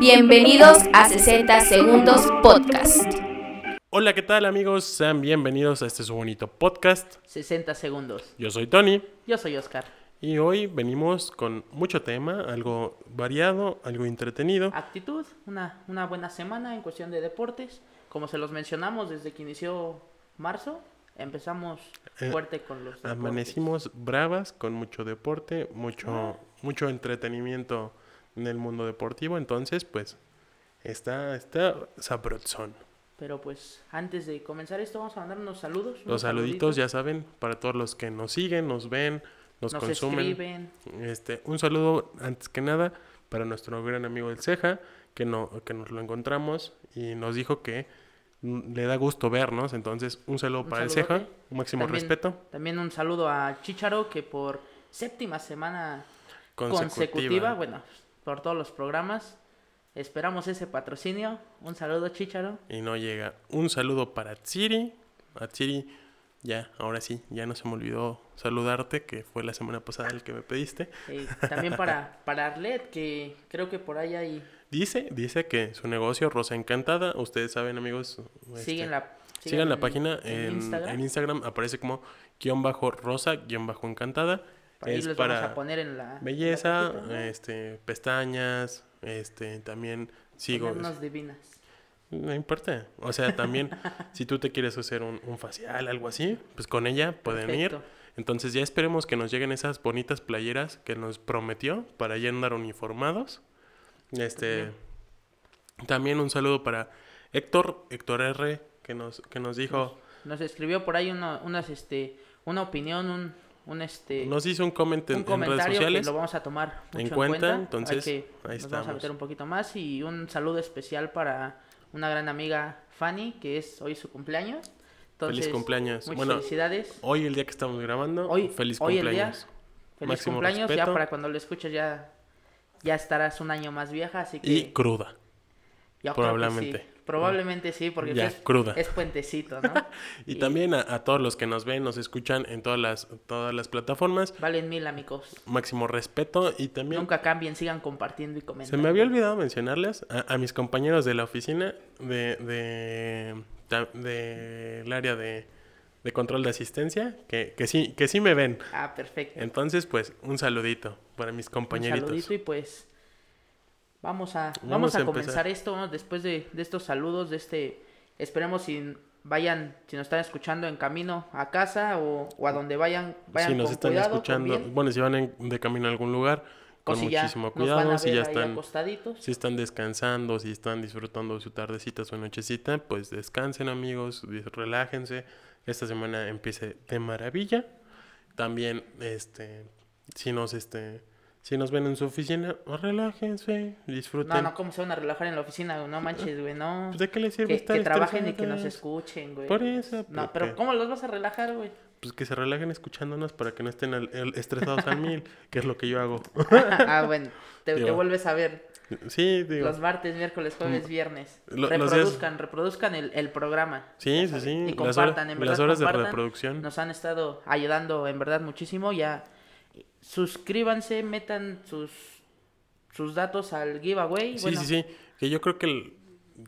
Bienvenidos a 60 Segundos Podcast. Hola, ¿qué tal amigos? Sean bienvenidos a este su bonito podcast. 60 segundos. Yo soy Tony Yo soy Oscar. y hoy venimos con mucho tema, algo variado, algo entretenido. Actitud, una, una buena semana en cuestión de deportes. Como se los mencionamos desde que inició marzo, empezamos Eh, fuerte con los deportes. Amanecimos bravas con mucho deporte, mucho, mucho entretenimiento en el mundo deportivo, entonces pues está, está sabrosón. Pero pues antes de comenzar esto vamos a mandar unos saludos. unos Los saluditos, ya saben, para todos los que nos siguen, nos ven, nos, Nos consumen. escriben. Este, un saludo antes que nada para nuestro gran amigo el Ceja, que, no, que nos lo encontramos y nos dijo que le da gusto vernos. Entonces, un saludo Un para el saludote. Ceja, un máximo También- respeto. También un saludo a Chicharo que por séptima semana Consecutiva. consecutiva, bueno, por todos los programas, esperamos ese patrocinio. Un saludo Chicharo. Y no llega. Un saludo para Tsiri. A Tsiri, ya, ahora sí, ya no se me olvidó saludarte, que fue la semana pasada el que me pediste. Eh, también para, para Arlet, que creo que por ahí hay... Dice, dice que su negocio, Rosa Encantada, ustedes saben, amigos. este, Siguen la, Sigan la en- página en en, Instagram. en Instagram, aparece como guion bajo rosa, guion bajo encantada. Por ahí es para vamos a poner en la... en la belleza, este, pestañas, este, también sigo. Ponernos divinas. No importa. O sea, también si tú te quieres hacer un, un facial, algo así, pues con ella pueden ir. Entonces ya esperemos que nos lleguen esas bonitas playeras que nos prometió para ya andar uniformados. Este, también un saludo para Héctor, Héctor R, que nos, que nos dijo, Nos escribió por ahí una, unas, este, una opinión, un, un, este, nos hizo un comment en, un en redes comentario que sociales. lo vamos a tomar mucho en en cuenta, cuenta. entonces, ahí nos vamos a estamos. meter un poquito más y un saludo especial para una gran amiga Fanny, que es hoy su cumpleaños. Entonces, Feliz cumpleaños. Muchas Bueno, felicidades. Hoy el día que estamos grabando, Hoy- feliz hoy el día, cumpleaños. Feliz máximo cumpleaños. respeto. Ya para cuando lo escuches ya, ya estarás un año más vieja, así que... Y cruda. yo creo que probablemente. sí. Probablemente sí, porque Ya, es, cruda. es puentecito, ¿no? Y, también a, a todos los que nos ven, nos escuchan en todas las, todas las plataformas. Valen mil, amigos. Máximo respeto y también Nunca cambien, sigan compartiendo y se comentando. me había olvidado mencionarles a, a mis compañeros de la oficina de, de, del área de, de control de asistencia que, que sí que sí me ven. Ah, perfecto. Entonces, pues, un saludito para mis Un compañeritos. saludito y pues vamos a, Vamos vamos, a comenzar esto ¿no? después de, de estos saludos, de este, esperemos si vayan, si nos están escuchando en camino a casa o, o a donde vayan, vayan si nos con están cuidado, escuchando, bueno, si van en- de camino a algún lugar, con si muchísimo cuidado, si ya están acostaditos. Si están descansando, si están disfrutando su tardecita, su nochecita, pues descansen amigos, relájense. Esta semana empiece de maravilla. También, este, si nos, este, si nos ven en su oficina, relájense, disfruten. No, no, ¿cómo se van a relajar en la oficina? No manches, güey, no. Pues, ¿De qué les sirve Que, estar que trabajen y que nos escuchen, güey. Por eso, No, pero ¿cómo los vas a relajar, güey? Pues que se relajen escuchándonos para que no estén al- al- estresados al mil, que es lo que yo hago. ah, bueno, te, vuelves a ver sí, digo. los martes, miércoles, jueves, viernes. Lo- los días- reproduzcan, reproduzcan el, el programa. Sí, sí, sí. Y las compartan, horas, en verdad, las horas de reproducción. Nos han estado ayudando en verdad muchísimo. Ya suscríbanse, metan sus sus datos al giveaway. Sí, bueno, sí, sí. Que yo creo que el-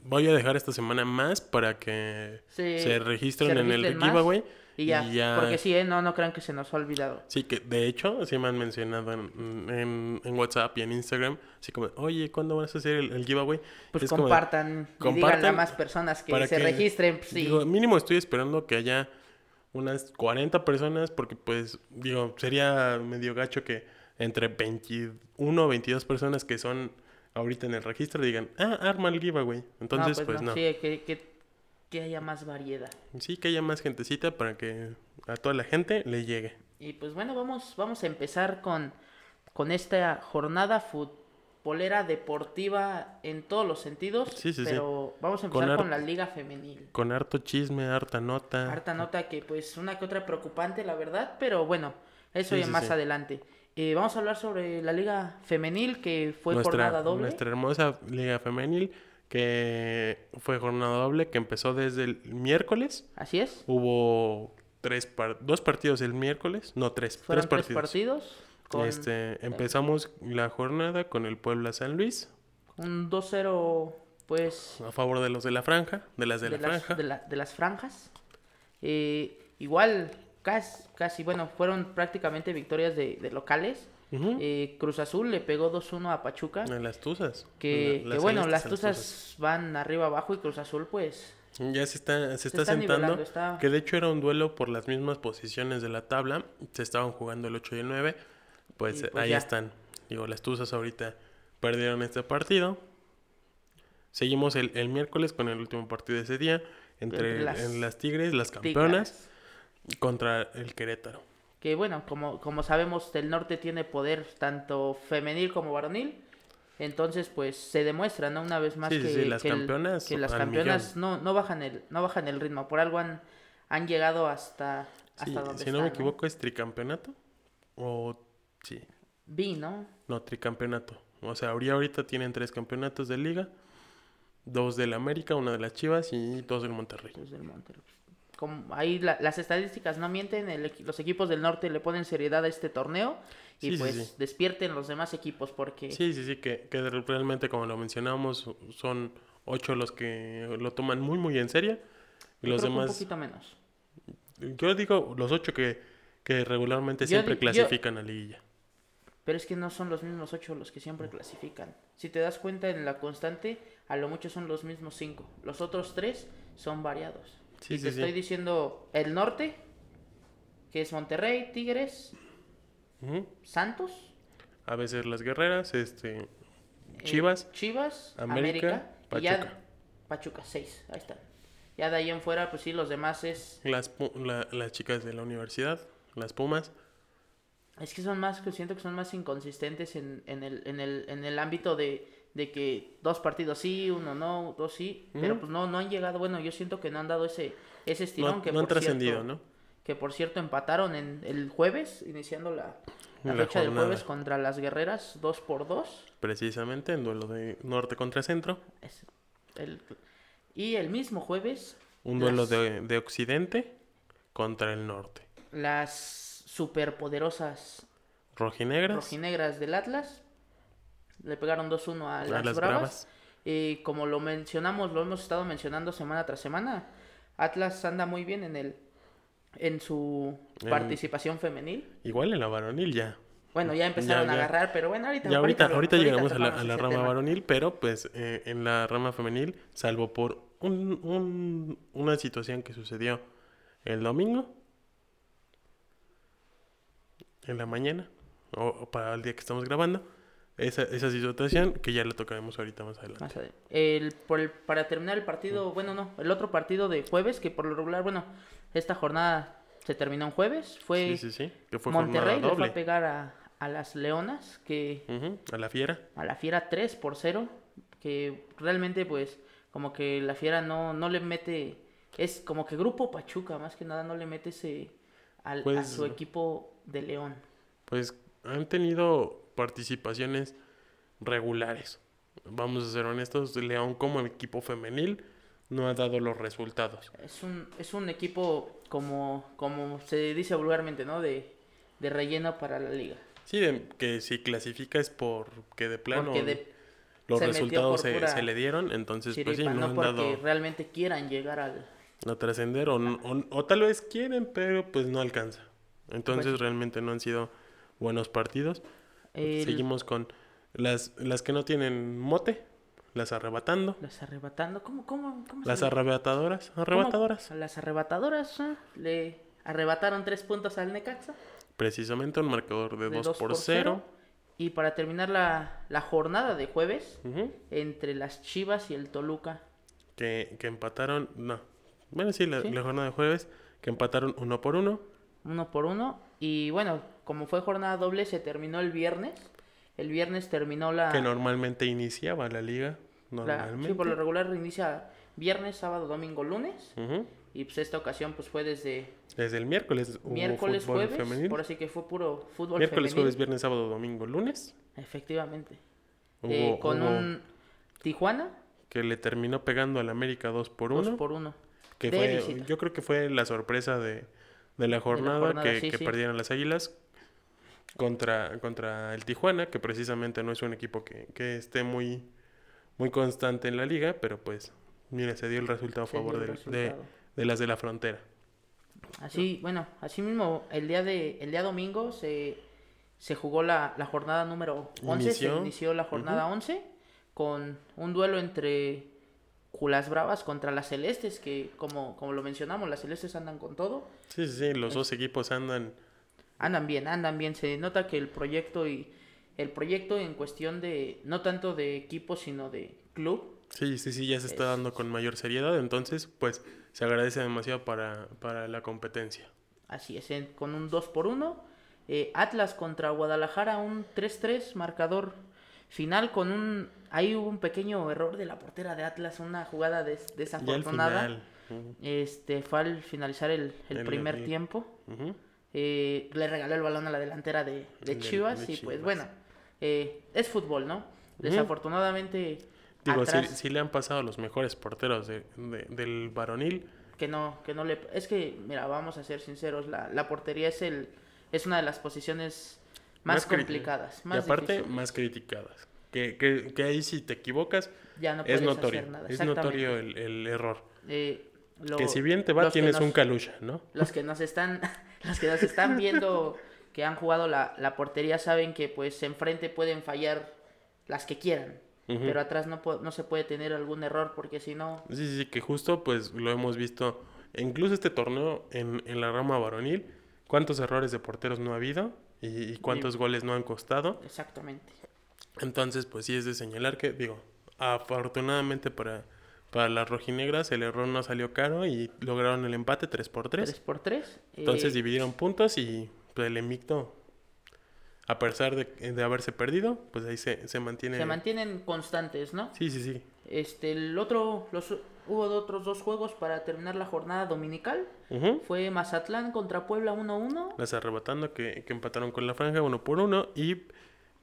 voy a dejar esta semana más para que Se- se registren se en el giveaway. Y ya, porque sí, ¿eh? no, no crean que se nos ha olvidado. Sí, que de hecho, sí me han mencionado en, en- en WhatsApp y en Instagram. Así como, oye, ¿cuándo vas a hacer el, el giveaway? Pues Es como de, compartan, y díganle a compartan más personas que se que- registren. pues, sí. Digo, mínimo estoy esperando que haya unas 40 personas porque pues, digo, sería medio gacho que entre 21 o 22 personas que son ahorita en el registro digan, ah, arma el giveaway. Entonces, no, pues, no. Sí, que, que, que haya más variedad. Sí, que haya más gentecita para que a toda la gente le llegue. Y pues bueno, vamos, vamos a empezar con, con esta jornada futbolera deportiva en todos los sentidos. Sí, sí, sí. pero vamos a empezar con, la liga femenil. Con harto chisme, harta nota. Harta nota que pues una que otra preocupante, la verdad, pero bueno, eso ya más adelante. Eh, vamos a hablar sobre la liga femenil que fue nuestra, jornada doble. nuestra hermosa liga femenil que fue jornada doble que empezó desde el miércoles. Así es. Hubo tres par- dos partidos el miércoles, no tres, Fueron tres tres partidos. Con- Este, empezamos la jornada con el Puebla San Luis. Un 2-0, pues, A favor de los de la franja, de las de, de, la las, franja. de, la- de las franjas. Eh, igual, casi, casi, bueno, fueron prácticamente victorias de, de locales. Ujú. Eh, Cruz Azul le pegó 2-1 a Pachuca. En las tuzas. Que, En que las bueno, las en tuzas van arriba abajo y Cruz Azul, pues, Ya se está, se está está sentando. está- Que de hecho era un duelo por las mismas posiciones de la tabla. Se estaban jugando el 8 y el 9. Pues, Y, pues, ahí ya. están. Digo, las Tuzas ahorita perdieron este partido. Seguimos el, el miércoles con el último partido de ese día. Entre las en las Tigres, las campeonas, Tigres. contra el Querétaro. Que bueno, como, como sabemos, el norte tiene poder tanto femenil como varonil. Entonces, pues se demuestra, ¿no? Una vez más Sí, que, sí, las que el- campeonas que las campeonas no, no bajan el, no bajan el ritmo. Por algo han, han llegado hasta, hasta Sí, donde si no me equivoco, es tricampeonato. O sí, Vi, ¿no? no, tricampeonato. O sea, ahorita, tienen tres campeonatos de liga. Dos del América, una de las Chivas y dos del Monterrey. Los del Monterrey. Como ahí la- las estadísticas no mienten, el los equipos del norte le ponen seriedad a este torneo y Sí, sí, pues sí. despierten los demás equipos porque Sí, sí, sí, que, que realmente como lo mencionamos, son ocho los que lo toman muy, muy en serio. Y yo los que un demás, poquito menos. yo digo los ocho que, que regularmente Yo siempre di- yo- clasifican a liguilla. Pero es que no son los mismos ocho los que siempre clasifican. Si te das cuenta en la constante, a lo mucho son los mismos cinco. Los otros tres son variados. Sí, y sí, te sí. estoy diciendo el norte, que es Monterrey, Tigres. Santos, A veces las guerreras, este, eh, Chivas, Chivas, América, y ya- Pachuca. Pachuca, seis, ahí están. Ya de ahí en fuera, pues sí, los demás es las, la- las chicas de la universidad, las Pumas. Es que son más, que siento que son más inconsistentes en, en, el, en, el, en el ámbito de, de que dos partidos sí, uno no, dos sí, pero pues no, no han llegado, bueno, yo siento que no han dado ese, ese No, estirón que no han por trascendido, cierto- ¿no? Que por cierto empataron en el jueves, iniciando la, la La fecha del jueves contra las guerreras, dos por dos. Precisamente en duelo de norte contra centro. Es el- y el mismo jueves, Un duelo Las- de, de occidente contra el norte. las superpoderosas Rojinegras, rojinegras del Atlas le pegaron 2-1 a a las, las bravas. bravas. Eh, como lo mencionamos, lo hemos estado mencionando semana tras semana, Atlas anda muy bien en el en su En- participación femenil. Igual en la varonil ya. Bueno, ya empezaron Ya, a agarrar, pero bueno, ahorita Ya ahorita, llegamos a la, a rama tema. varonil, pero pues eh, en la rama femenil, salvo por un, un- una situación que sucedió el domingo, en la mañana, o, o para el día que estamos grabando, esa, esa situación que ya la tocaremos ahorita más adelante. Más el, por el- para terminar el partido, bueno, no, el otro partido de jueves, que por lo regular, bueno, esta jornada se terminó en jueves, fue Sí, sí, sí, que fue Monterrey le fue a pegar a, a las Leonas, que a la fiera. a la Fiera 3 por 0, que realmente pues como que la Fiera no, no le mete, es como que Grupo Pachuca más que nada no le mete ese al, a Pues- su equipo de León. Pues han tenido participaciones regulares. Vamos a ser honestos, León como equipo femenil no ha dado los resultados. Es un, es un equipo como, como se dice vulgarmente, ¿no? De, de relleno para la liga. Sí, de- que si clasifica es porque de plano Porque de los se resultados se, se le dieron, entonces pues sí, no, no han porque dado realmente quieran llegar al... a trascender o, o- o tal vez quieren, pero pues no alcanza. Entonces Pues- realmente no han sido buenos partidos. el- Seguimos con las, las que no tienen mote, las arrebatando. Las arrebatando, ¿cómo, cómo, cómo Las arrebatadoras, ¿Cómo? arrebatadoras. Las arrebatadoras ah, le arrebataron tres puntos al Necaxa. Precisamente un marcador de de 2 dos por por 0. Y para terminar la, la jornada de jueves, entre las Chivas y el Toluca. que, que empataron, no. Bueno, sí, la, Sí. la jornada de jueves, que empataron uno por uno. Uno por uno. Y bueno, como fue jornada doble, se terminó el viernes. El viernes terminó la... Que normalmente iniciaba la liga. la- Normalmente. sí, por lo regular inicia viernes, sábado, domingo, lunes. Y pues esta ocasión pues fue desde Desde el miércoles hubo miércoles, fútbol jueves. femenil. Por así que fue puro fútbol Miércoles, femenil. jueves, viernes, sábado, domingo, lunes. Efectivamente. Hubo, Eh, con hubo un Tijuana, que le terminó pegando al América 2 por 1. dos por uno. que de fue, visita. yo creo que fue la sorpresa de, de la jornada, jornada, que, sí, que sí. perdieron las Águilas contra, contra el Tijuana, que precisamente no es un equipo que, que esté muy, muy constante en la liga, pero pues, mira, se dio el resultado a favor del- de, resultado. de las de la frontera. Así, bueno, así mismo, el día de el día domingo se, se jugó la, la jornada número 11, Inició. se inició la jornada 11 con un duelo entre Culas Bravas contra las Celestes, que como, como lo mencionamos, las Celestes andan con todo, Sí, sí, sí, los dos equipos andan. Andan bien, andan bien, se nota que el proyecto y el proyecto en cuestión de, no tanto de equipo, sino de club, Sí, sí, sí, ya se está Es- dando con mayor seriedad, entonces pues se agradece demasiado para, para la competencia. Así es, con un 2 por 1 Atlas contra Guadalajara, un 3-3, marcador final con un... Ahí hubo un pequeño error de la portera de Atlas, una jugada des- desafortunada. Este, fue al finalizar el, el El- primer el- tiempo. ujú. eh, le regaló el balón a la delantera de, de Chivas de y pues Chivas. bueno, eh, es fútbol, ¿no? Desafortunadamente, Digo, sí, atrás, sí le han pasado a los mejores porteros de- de- del varonil. que no, que no le... Es que, mira, vamos a ser sinceros, la, la portería es el es una de las posiciones más, cri- complicadas, y más aparte, difíciles. más criticadas. Que, que, que ahí si te equivocas, Ya no es notorio. hacer nada. Es notorio el, el error. Eh, lo- que si bien te va, tienes nos- un calucha, ¿no? Los que nos están, los que nos están viendo que han jugado la, la portería saben que pues enfrente pueden fallar las que quieran, pero atrás no, no se puede tener algún error porque si no, Sí, sí, que justo pues lo hemos visto, incluso este torneo en, en la rama varonil, cuántos errores de porteros no ha habido y, y cuántos goles no han costado. exactamente. Entonces, pues sí es de señalar que, digo, afortunadamente para, para las rojinegras el error no salió caro y lograron el empate 3 por 3. 3 por 3. Entonces dividieron puntos y pues, el invicto, a pesar de, de haberse perdido, pues ahí se, se mantiene. se mantienen constantes, ¿no? Sí, sí, sí. Este, el otro, los, hubo otros dos juegos para terminar la jornada dominical. Fue Mazatlán contra Puebla 1-1. Las arrebatando que, que empataron con la franja uno por uno y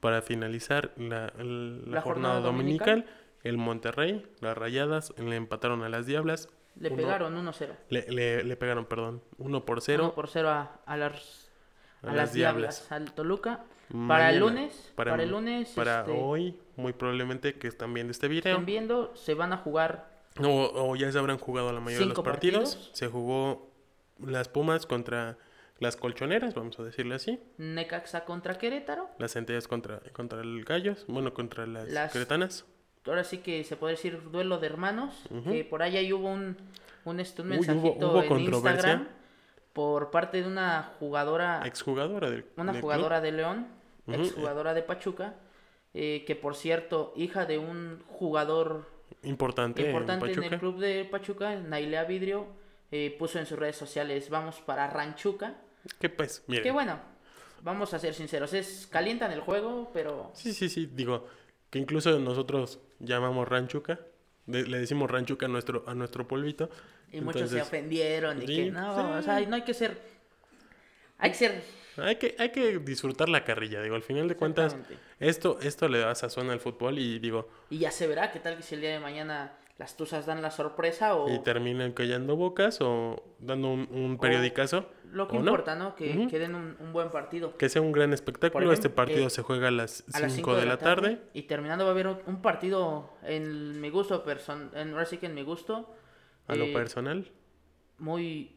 para finalizar la, la La jornada, jornada dominical, dominical. el Monterrey, las Rayadas, le empataron a las Diablas. Le Uno- pegaron 1-0. Le, le- le pegaron, perdón, uno por cero. 1 por 0 a, a las, A a las las Diablas. Diablas, al Toluca. Para el Mañana, lunes, para, el lunes, para este, hoy, muy probablemente que están viendo este video. estén viendo, se van a jugar O, o ya se habrán jugado la mayoría de los partidos. partidos. Se jugó las Pumas contra las Colchoneras, vamos a decirle así. Necaxa contra Querétaro. Las Centellas contra, contra el Gallos, bueno, contra las, Las- Cretanas. Ahora sí que se puede decir duelo de hermanos. Que por ahí hubo un, un, este, un Uy, hubo- mensajito hubo en controversia. Instagram por parte de una jugadora Exjugadora del una del jugadora de León, exjugadora de Pachuca, eh, que por cierto, hija de un jugador. Importante, importante en el club de Pachuca, Nailea Vidrio, eh, puso en sus redes sociales, vamos para Ranchuca. Que pues, mire. Que bueno, vamos a ser sinceros, es calientan el juego, pero Sí, sí, sí, digo, que incluso nosotros llamamos ranchuca, de- le decimos ranchuca a nuestro, a nuestro polvito. y muchos se Entonces, ofendieron y sí, que no, sí. o sea, no hay que ser hay que ser Hay que, hay que disfrutar la carrilla, digo, al final de cuentas, esto, esto le da sazón al fútbol y digo, y ya se verá qué tal que si el día de mañana las tuzas dan la sorpresa o y terminan callando bocas o dando un, un periodicazo. lo que no. importa, ¿no? Que, que den un, un buen partido. Que sea un gran espectáculo. Este partido eh, se juega a las a las 5 de la tarde. Y terminando va a haber un- un partido en mi gusto person en ahora sí que en mi gusto A lo eh, personal, muy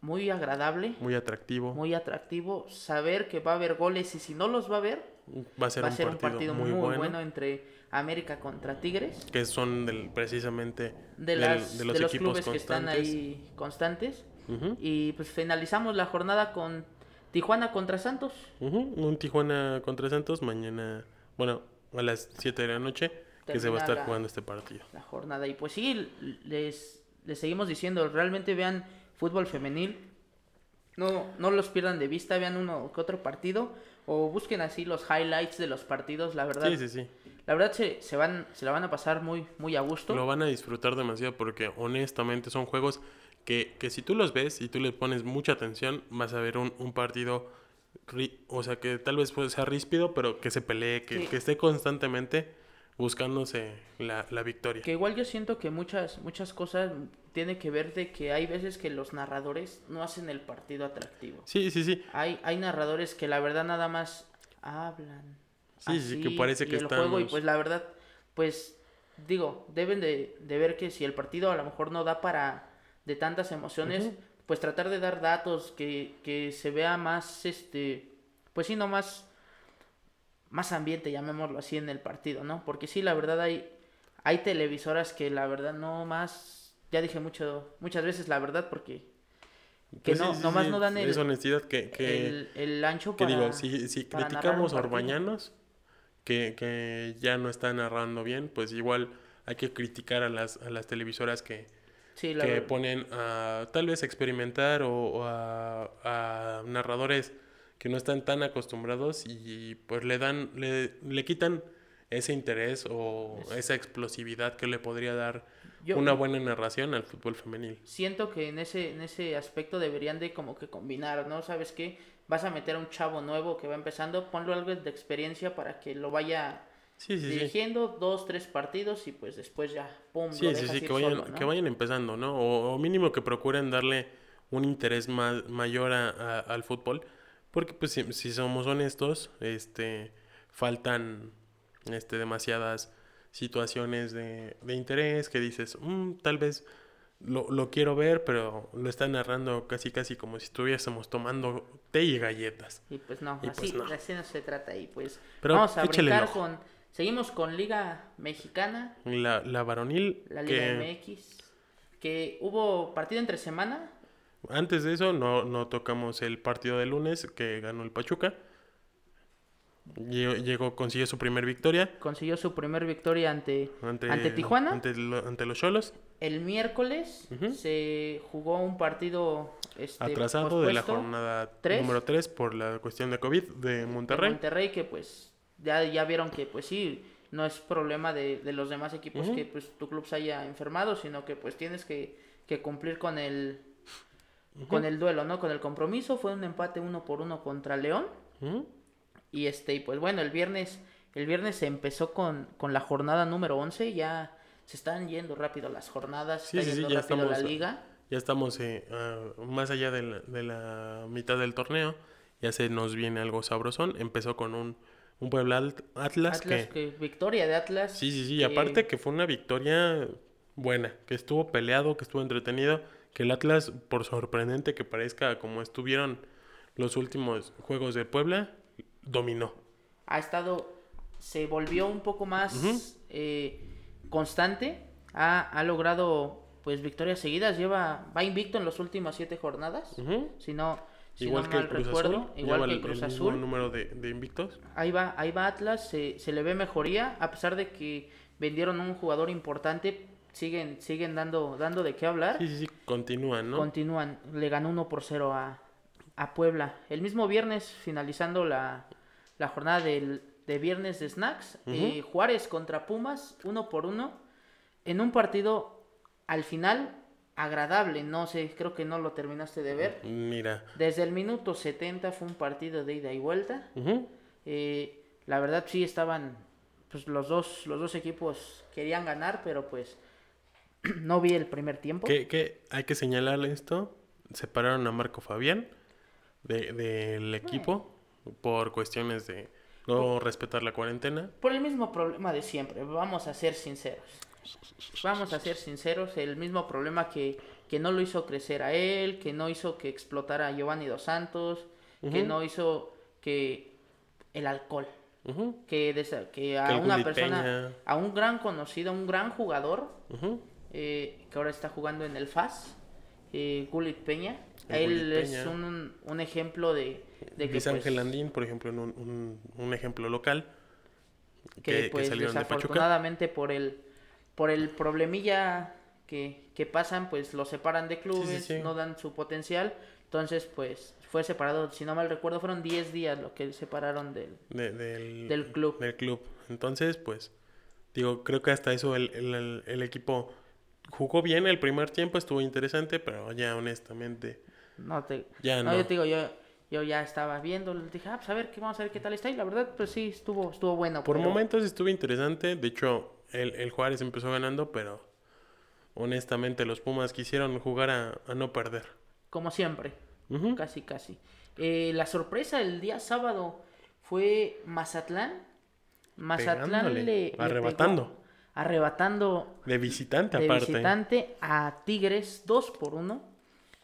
muy agradable, muy atractivo. muy atractivo saber que va a haber goles y si no los va a haber, va a ser, va un, ser partido un partido muy, muy, bueno, entre América contra Tigres, Que son del, precisamente de, las, de de los, los, equipos clubes que están constantes. ahí constantes. Y pues finalizamos la jornada con Tijuana contra Santos. Un Tijuana contra Santos mañana, bueno, a las 7 de la noche, que se va a estar la- jugando este partido. la jornada. Y pues sí, les, les seguimos diciendo, realmente vean fútbol femenil. No, no los pierdan de vista, vean uno que otro partido. O busquen así los highlights de los partidos. La verdad, Sí, sí, sí. la verdad se, se van, se la van a pasar muy, muy a gusto. Lo van a disfrutar demasiado porque honestamente son juegos que, que si tú los ves y tú le pones mucha atención, vas a ver un, un partido, ri- o sea, que tal vez puede- sea ríspido, pero que se pelee, que, Sí. que esté constantemente buscándose la, la victoria. Que igual yo siento que muchas, muchas cosas tiene que ver de que hay veces que los narradores no hacen el partido atractivo. Sí, sí, sí. Hay, hay narradores que la verdad nada más hablan. Sí, sí, que parece que juego y pues la verdad, pues digo, deben de, de ver que si el partido a lo mejor no da para de tantas emociones, pues tratar de dar datos, que, que se vea más, este, pues sí, no más, más ambiente, llamémoslo así, en el partido, ¿no? Porque sí, la verdad hay, hay televisoras que la verdad no más, ya dije mucho, muchas veces la verdad, porque que Pues no, sí, sí, nomás sí, no dan el, Es honestidad que, que, el, el ancho que para... digo, si, si criticamos a. Orbañanos, que, que ya no está narrando bien, pues igual hay que criticar a las, a las televisoras que, que verdad. ponen a tal vez experimentar o, o a, a narradores que no están tan acostumbrados y pues le dan, le, le quitan ese interés o esa explosividad que le podría dar Yo- una buena narración al fútbol femenil. siento que en ese, en ese aspecto deberían de como que combinar, ¿no? ¿Sabes qué? Vas a meter a un chavo nuevo que va empezando, ponlo algo de experiencia para que lo vaya Sí, sí, sí. dirigiendo dos, tres partidos y pues después ya, pum, Sí, lo sí, dejas sí, que vayan, solo, ¿no? que vayan empezando, ¿no? O, o mínimo que procuren darle un interés ma- mayor a- a- al fútbol. Porque, pues, si, si somos honestos, este, faltan este, demasiadas situaciones de, de interés que dices, "Mm, tal vez lo, lo quiero ver, pero lo están narrando casi, casi como si estuviésemos tomando té y galletas. Y pues no, Y así, pues no. así no se trata y pues Pero vamos a brincar con, seguimos con Liga Mexicana, La, la varonil, la Liga que MX, que hubo partido entre semana, antes de eso no, no tocamos el partido de lunes que ganó el Pachuca. Llegó, llegó- consiguió su primer victoria consiguió su primer victoria ante, ante, ante Tijuana. ante, lo- ante los Cholos, El miércoles se jugó un partido este, atrasado de la jornada número 3 por la cuestión de COVID de de Monterrey. Monterrey que pues ya, ya vieron que pues sí, no es problema de, de los demás equipos que pues tu club se haya enfermado, sino que pues tienes que, que cumplir con el con el duelo, ¿no? Con el compromiso. Fue un empate uno por uno contra León. Y este, y pues bueno, el viernes, el viernes se empezó con, con la jornada número 11, ya se están yendo rápido las jornadas, Sí, está sí, sí, ya rápido la estamos- liga. Ya estamos eh, ah, más allá de la, de la mitad del torneo. Ya se nos viene algo sabrosón. Empezó con un, un Puebla Atlas, Atlas, que... que victoria de Atlas. Sí, sí, sí. Que- aparte que fue una victoria buena, que estuvo peleado, que estuvo entretenido, que el Atlas, por sorprendente que parezca como estuvieron los últimos juegos de Puebla, dominó. ha estado, se volvió un poco más eh, constante, ha, ha logrado pues victorias seguidas, lleva, va invicto en las últimas siete jornadas, Ujú. si no, si igual no que el mal Cruz recuerdo, Azul, igual que el el, Cruz el mismo Azul, número de, de invictos. ahí va, ahí va Atlas, se, se le ve mejoría, a pesar de que vendieron un jugador importante, siguen, siguen dando, dando de qué hablar. Sí, sí, sí, continúan, ¿no? Continúan, le ganó 1 por 0 a, a Puebla. El mismo viernes, finalizando la, la jornada del, de viernes de snacks, eh, Juárez contra Pumas, 1 por 1, en un partido al final agradable, no sé, creo que no lo terminaste de ver. Mira. Desde el minuto 70 fue un partido de ida y vuelta. Eh, la verdad sí estaban, pues los dos, los dos equipos querían ganar, pero pues no vi el primer tiempo. ¿Qué, qué? hay que señalarle esto. Separaron a Marco Fabián de- del equipo por cuestiones de no respetar la cuarentena. Por el mismo problema de siempre, vamos a ser sinceros. Vamos a ser sinceros, el mismo problema que, que no lo hizo crecer a él, que no hizo que explotara a Giovanni Dos Santos, que no hizo que el alcohol, que, que a Que una persona, Peña. a un gran conocido, un gran jugador. Eh, que ahora está jugando en el FAS, eh, Gullit Peña. El Él es un, un ejemplo de, de que, Luis Ángel pues, Landín, por ejemplo, en un, un- un ejemplo local. que, que, que pues de Pachuca. desafortunadamente por el por el problemilla que, que pasan pues lo separan de clubes sí. no dan su potencial entonces pues fue separado si no mal recuerdo fueron 10 días lo que separaron del de- del, Del club. del club. Entonces, pues, digo, creo que hasta eso el- el- el equipo jugó bien el primer tiempo, estuvo interesante, pero ya honestamente, no te ya no, no. yo te digo yo yo ya estaba viendo dije ah pues a ver qué vamos a ver qué tal está y la verdad pues sí estuvo estuvo bueno Por pero momentos estuvo interesante, de hecho, el, el Juárez empezó ganando, pero honestamente los Pumas quisieron jugar a, a no perder. como siempre casi casi Eh, la sorpresa el día sábado fue Mazatlán Mazatlán Pegándole, le, le arrebatando. pegó- arrebatando De visitante de aparte. visitante a Tigres 2 por 1.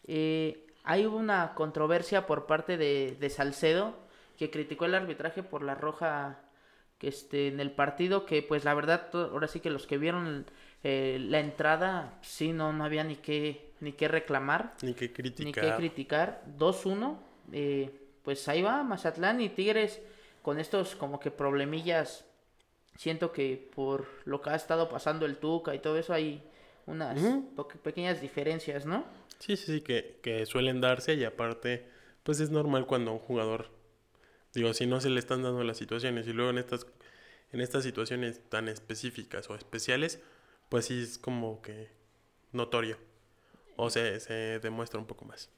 Eh, hay una controversia por parte de, de Salcedo que criticó el arbitraje por la roja que este, en el partido que pues la verdad ahora sí que los que vieron eh, la entrada sí no, no había ni qué ni qué reclamar Ni ni criticar. qué criticar 2-1 eh, pues ahí va Mazatlán y Tigres con estos como que problemillas siento que por lo que ha estado pasando el Tuca y todo eso hay unas pequeñas diferencias, ¿no? Sí, sí, sí, que, que suelen darse y aparte, pues es normal cuando un jugador, digo, si no se le están dando las situaciones y luego en estas, en estas situaciones tan específicas o especiales, pues sí es como que notorio o se, se demuestra un poco más.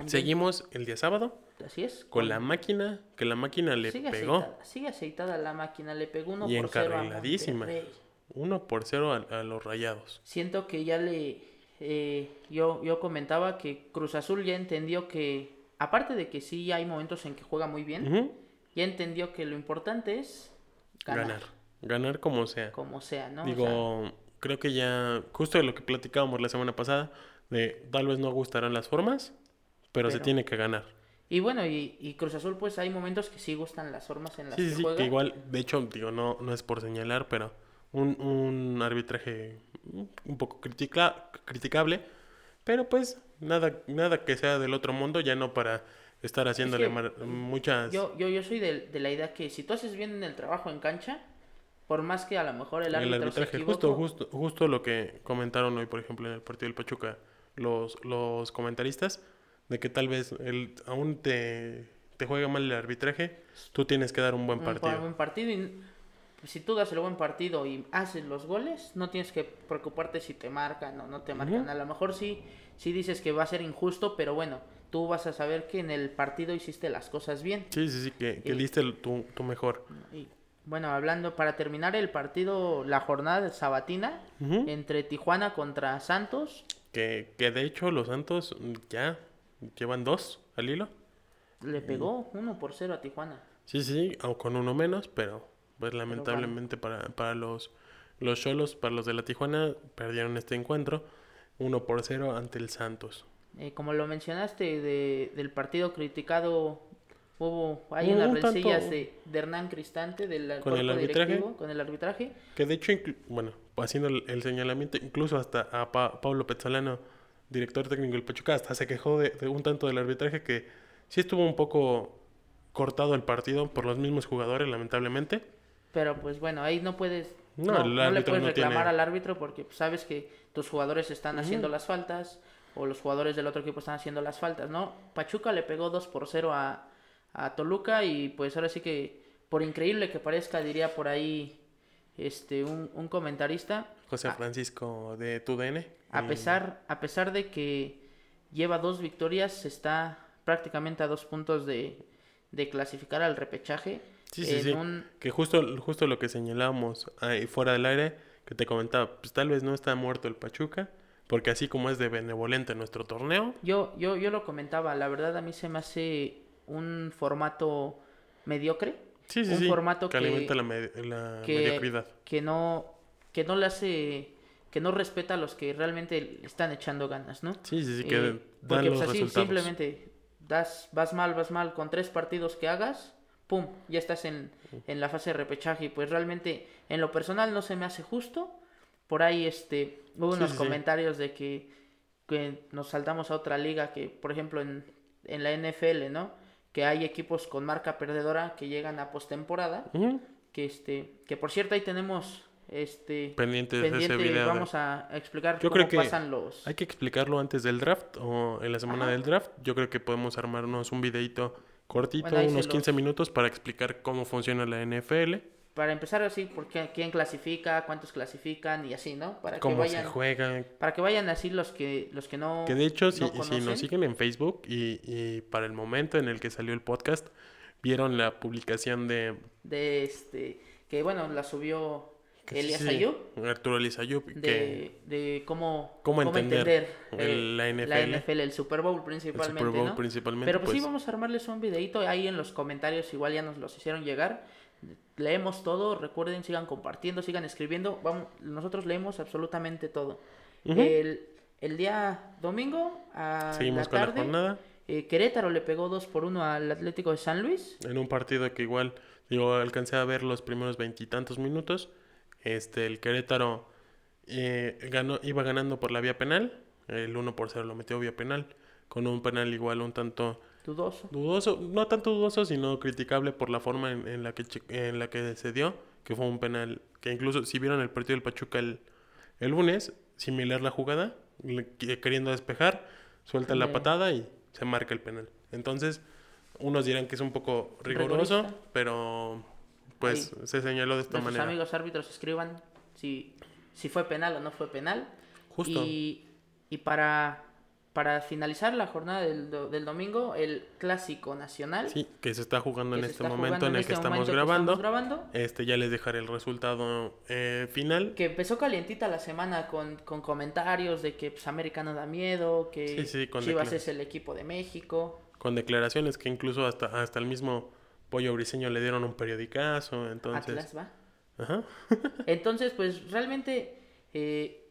También- Seguimos el día sábado Así es. con la máquina, que la máquina le sigue pegó Aceitada, sigue aceitada la máquina, le pegó uno Y por cero encarriladísima. Monterrey. 1 por 0 a, a los rayados. Siento que ya le... eh, yo, yo comentaba que Cruz Azul ya entendió que, aparte de que sí hay momentos en que juega muy bien, ya entendió que lo importante es ganar, Ganar. Ganar como sea. como sea, ¿no? O Digo, sea, creo que ya, justo de lo que platicábamos la semana pasada, de tal vez no gustarán las formas, pero, se tiene que ganar. y bueno, y, y Cruz Azul pues hay momentos que sí gustan las formas en las Sí, que sí, juega. que igual, de hecho, digo, no, no es por señalar, pero un, un arbitraje un poco critica, criticable, pero pues nada, nada que sea del otro mundo, ya no para estar haciéndole que muchas... Yo, yo, yo soy de, de la idea que si tú haces bien en el trabajo en cancha, por más que a lo mejor el el se arbitraje, equivoque, justo, justo, justo lo que comentaron hoy, por ejemplo, en el partido del Pachuca, los, los comentaristas, de que tal vez el, aún te, te juega mal el arbitraje, tú tienes que dar un buen un partido. buen partido y si tú das el buen partido y haces los goles, no tienes que preocuparte si te marcan o no te marcan. A lo mejor sí, sí dices que va a ser injusto, pero bueno, tú vas a saber que en el partido hiciste las cosas bien. Sí, sí, sí, que, que Y- diste el- tu, tu mejor. Y bueno, hablando para terminar el partido, la jornada de sabatina entre Tijuana contra Santos, Que, que de hecho los Santos ya llevan dos al hilo. le pegó 1 por 0 a Tijuana. Sí, sí, o con uno menos, pero pues lamentablemente para, para los los Cholos, para los de la Tijuana, perdieron este encuentro 1 por 0 ante el Santos. Eh, como lo mencionaste de, del partido criticado, hubo hay unas un tanto- rencillas de, de Hernán Cristante del ¿Con el arbitraje? con el arbitraje. Que de hecho, bueno, haciendo el, el señalamiento, incluso hasta a Pa- Pablo Pezzolano, director técnico del Pachuca, hasta se quejó de, de un tanto del arbitraje que sí estuvo un poco cortado el partido por los mismos jugadores, lamentablemente. Pero pues bueno, ahí no puedes, No, no, le puedes no reclamar tiene- al árbitro porque pues, sabes que tus jugadores están haciendo las faltas o los jugadores del otro equipo están haciendo las faltas, ¿no? Pachuca le pegó 2 por 0 a, a Toluca y pues ahora sí que, por increíble que parezca, diría por ahí este un, un comentarista, José Ah. Francisco de TUDN. A pesar, a pesar de que lleva dos victorias, está prácticamente a dos puntos de, de clasificar al repechaje. Sí, sí, sí. un- Que justo, justo lo que señalábamos ahí fuera del aire, que te comentaba, pues tal vez no está muerto el Pachuca, porque así como es de benevolente nuestro torneo, yo, yo, yo lo comentaba, la verdad a mí se me hace un formato mediocre, sí, sí, un sí, formato que, que, alimenta la, me- la que- mediocridad. que no, que no le hace, que no respeta a los que realmente le están echando ganas, ¿no? Sí, sí, sí, que Eh, dan porque los pues así resultados. simplemente das, vas mal, vas mal, con tres partidos que hagas, pum, ya estás en, en la fase de repechaje y pues realmente en lo personal no se me hace justo. Por ahí este hubo unos sí, sí. comentarios de que, que nos saltamos a otra liga que por ejemplo en, en la NFL, ¿no? Que hay equipos con marca perdedora que llegan a postemporada, que este que por cierto ahí tenemos este Pendientes de ese pendiente video. de- vamos a explicar Yo cómo creo que pasan los Hay que explicarlo antes del draft o en la semana Ajá. del draft. Yo creo que podemos armarnos un videito cortito, Bueno, unos los- 15 minutos para explicar cómo funciona la NFL, para empezar así, porque quién clasifica, cuántos clasifican y así, ¿no? Para que vayan, se para que vayan así los que los que no Que de hecho, si, no si conocen. nos siguen en Facebook y, y para el momento en el que salió el podcast, vieron la publicación de de este que bueno, la subió que sí, sí, Ayub Arturo Elias Ayub, de, de cómo, cómo entender el- el- la la NFL. El Super Bowl el principalmente, Super Bowl ¿no? principalmente, Pero pues, sí pues, vamos a armarles un videito ahí en los comentarios, igual ya nos los hicieron llegar Leemos todo, recuerden, sigan compartiendo, sigan escribiendo. Vamos, nosotros leemos absolutamente todo. El, el día domingo a Seguimos la con la tarde, jornada. eh, Querétaro le pegó 2 por 1 al Atlético de San Luis. En un partido que igual, digo, alcancé a ver los primeros veintitantos minutos. Este, el Querétaro eh, ganó, iba ganando por la vía penal. El 1 por 0 lo metió vía penal. Con un penal igual un tanto Dudoso. dudoso, no tanto dudoso, sino criticable por la forma en, en la que en la que se dio, que fue un penal que incluso si vieron el partido del Pachuca el, el lunes, similar la jugada, le- que- queriendo despejar, suelta la patada y se marca el penal. Entonces, unos dirán que es un poco riguroso, Rigorista. pero pues se señaló de esta Nuestros manera. amigos árbitros escriban si, si fue penal o no fue penal. Justo. Y, y para, para finalizar la jornada del, del domingo, el clásico nacional. Sí, que se está jugando en este momento en el este que estamos grabando. estamos grabando, Este ya les dejaré el resultado eh, final. Que empezó calientita la semana con, con comentarios de que pues, América no da miedo, que Sí, sí, Chivas es el equipo de México. con declaraciones que incluso hasta, hasta el mismo Pollo Briseño le dieron un periodicazo, entonces... Atlas va. Ajá. Entonces, pues realmente eh,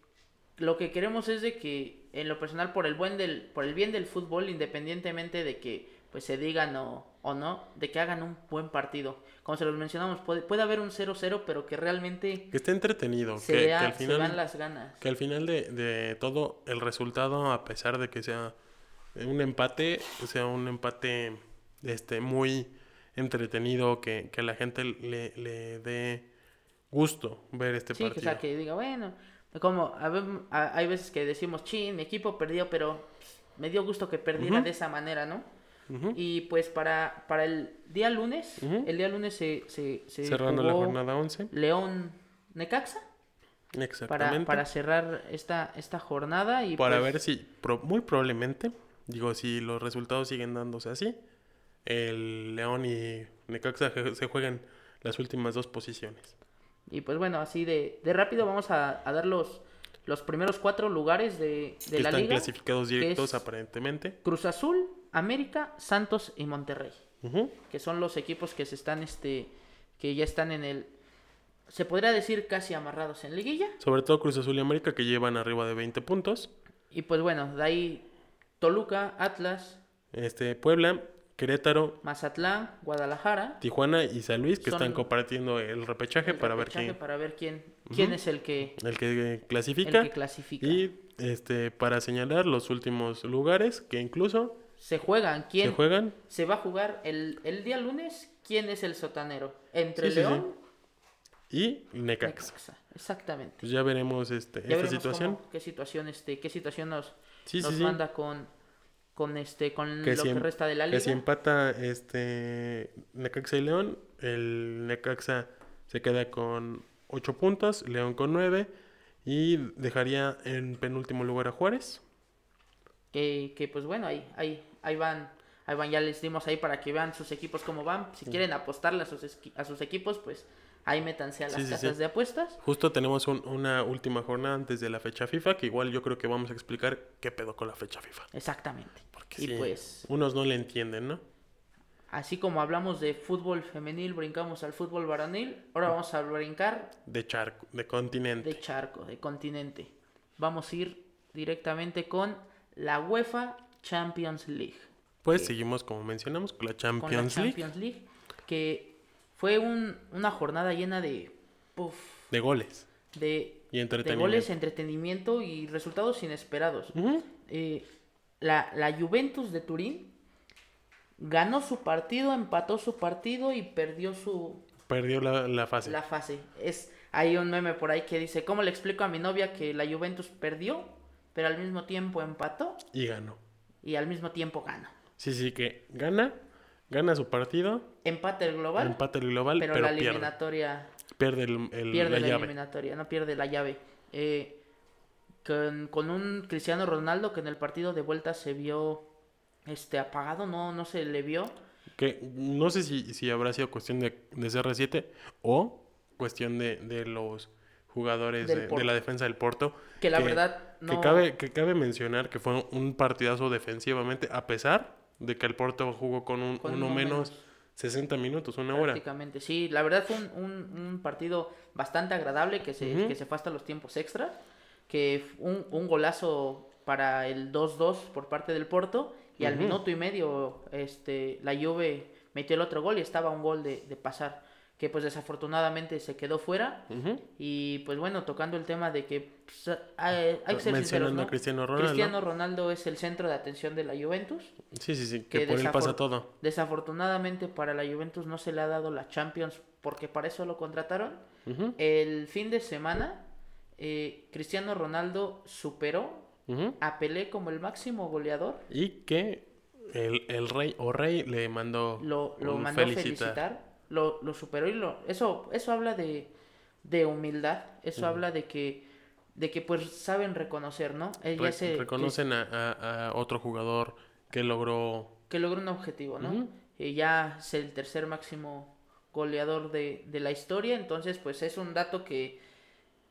lo que queremos es de que, en lo personal, por el buen del, por el bien del fútbol, independientemente de que pues se digan o, o no, de que hagan un buen partido. Como se los mencionamos, puede, puede haber un 0-0, pero que realmente Que esté entretenido, se, que, al se final, las ganas. que al final de, de todo el resultado, a pesar de que sea un empate, sea un empate este muy entretenido, que, que a la gente le, le dé gusto ver este Sí, que, o partido. sea, que diga, bueno, como a ver, a- hay veces que decimos, chin, mi equipo perdió, pero me dio gusto que perdiera de esa manera, ¿no? Y pues para, para el día lunes, el día lunes se, se, se Cerrando la jornada 11. León Necaxa para, Exactamente. para cerrar esta, esta jornada y para pues, ver si, pro- muy probablemente, digo, si los resultados siguen dándose así, el León y Necaxa se juegan las últimas dos posiciones. y pues bueno, así de, de rápido vamos a, a dar los, los primeros cuatro lugares de, de que la están liga. clasificados directos aparentemente. Cruz Azul, América, Santos y Monterrey. Que son los equipos que se están este que ya están en el se podría decir casi amarrados en liguilla Sobre todo Cruz Azul y América que llevan arriba de 20 puntos. y pues bueno de ahí Toluca Atlas Este, Puebla, Querétaro, Mazatlán Guadalajara Tijuana y San Luis que Son están compartiendo el repechaje el para ver repechaje quién, para ver quién quién es el que el que el clasifica. que clasifica Y este, para señalar los últimos lugares que incluso se juegan quién se juegan. se va a jugar el, el día lunes quién es el sotanero entre Sí, sí, sí. León Y Necaxa. Necaxa. exactamente Pues ya veremos este, ya esta veremos situación. cómo- qué situación este qué situación nos nos manda con con este con Que lo si, que em- resta de la que liga. si empata este Necaxa y León, el Necaxa se queda con 8 puntos, León con 9 y dejaría en penúltimo lugar a Juárez. que, que pues bueno ahí ahí ahí van ahí van ya les dimos ahí para que vean sus equipos cómo van. Si quieren apostarle a sus a sus equipos pues ahí métanse a las Sí, sí, casas de apuestas. Justo tenemos un- una última jornada antes de la fecha FIFA, que igual yo creo que vamos a explicar qué pedo con la fecha FIFA. exactamente Porque y sí, pues unos no le entienden, ¿no? así como hablamos de fútbol femenil brincamos al fútbol varonil ahora vamos a brincar De charco, de continente. de charco de continente vamos a ir directamente con la UEFA Champions League Pues seguimos, como mencionamos, con la con la Champions League. Champions League que fue un- una jornada llena de puf, De goles de, y de goles, entretenimiento y resultados inesperados. Eh, la, la Juventus de Turín ganó su partido, empató su partido y perdió su Perdió la, la fase. la fase. Es hay un meme por ahí que dice, ¿cómo le explico a mi novia que la Juventus perdió, pero al mismo tiempo empató Y ganó. y al mismo tiempo ganó? Sí, sí, que gana, gana su partido, Empate el global, empata el global, pero, pero, la pierde. eliminatoria Pierde el, el- pierde la, la, llave. eliminatoria, no pierde la llave. Eh, con, con un Cristiano Ronaldo que en el partido de vuelta se vio este apagado, no, no se le vio. Que no sé si, si habrá sido cuestión de, de CR7 o cuestión de, de los jugadores de, de la defensa del Porto. Que la verdad no. Que cabe, que cabe mencionar que fue un partidazo defensivamente, a pesar de que el Porto jugó con un con uno uno menos, menos. 60 minutos, una hora. Prácticamente, sí. La verdad fue un, un- un partido bastante agradable que se, Ujú. que se fue hasta los tiempos extras. Que un, un golazo para el 2-2 por parte del Porto. Y al minuto y medio este, la Juve metió el otro gol y estaba un gol de, de pasar. Que pues desafortunadamente se quedó fuera. Y pues bueno, tocando el tema de que pues, hay, hay que ser sinceros, a Cristiano Ronaldo. Cristiano Ronaldo es el centro de atención de la Juventus. Sí, sí, sí, que que por él pasa todo. Desafortunadamente para la Juventus no se le ha dado la Champions porque para eso lo contrataron. El fin de semana eh, Cristiano Ronaldo superó a Pelé como el máximo goleador. Y que el, el rey o rey le mandó Lo, lo un mandó felicitar. Lo, lo superó y lo... Eso, eso habla de, de humildad. Eso habla de que de que pues saben reconocer, ¿no? Él ya Re- se- reconocen a, a- a otro jugador que logró que logró un objetivo, ¿no? Y ya es el tercer máximo goleador de, de la historia, entonces pues es un dato que,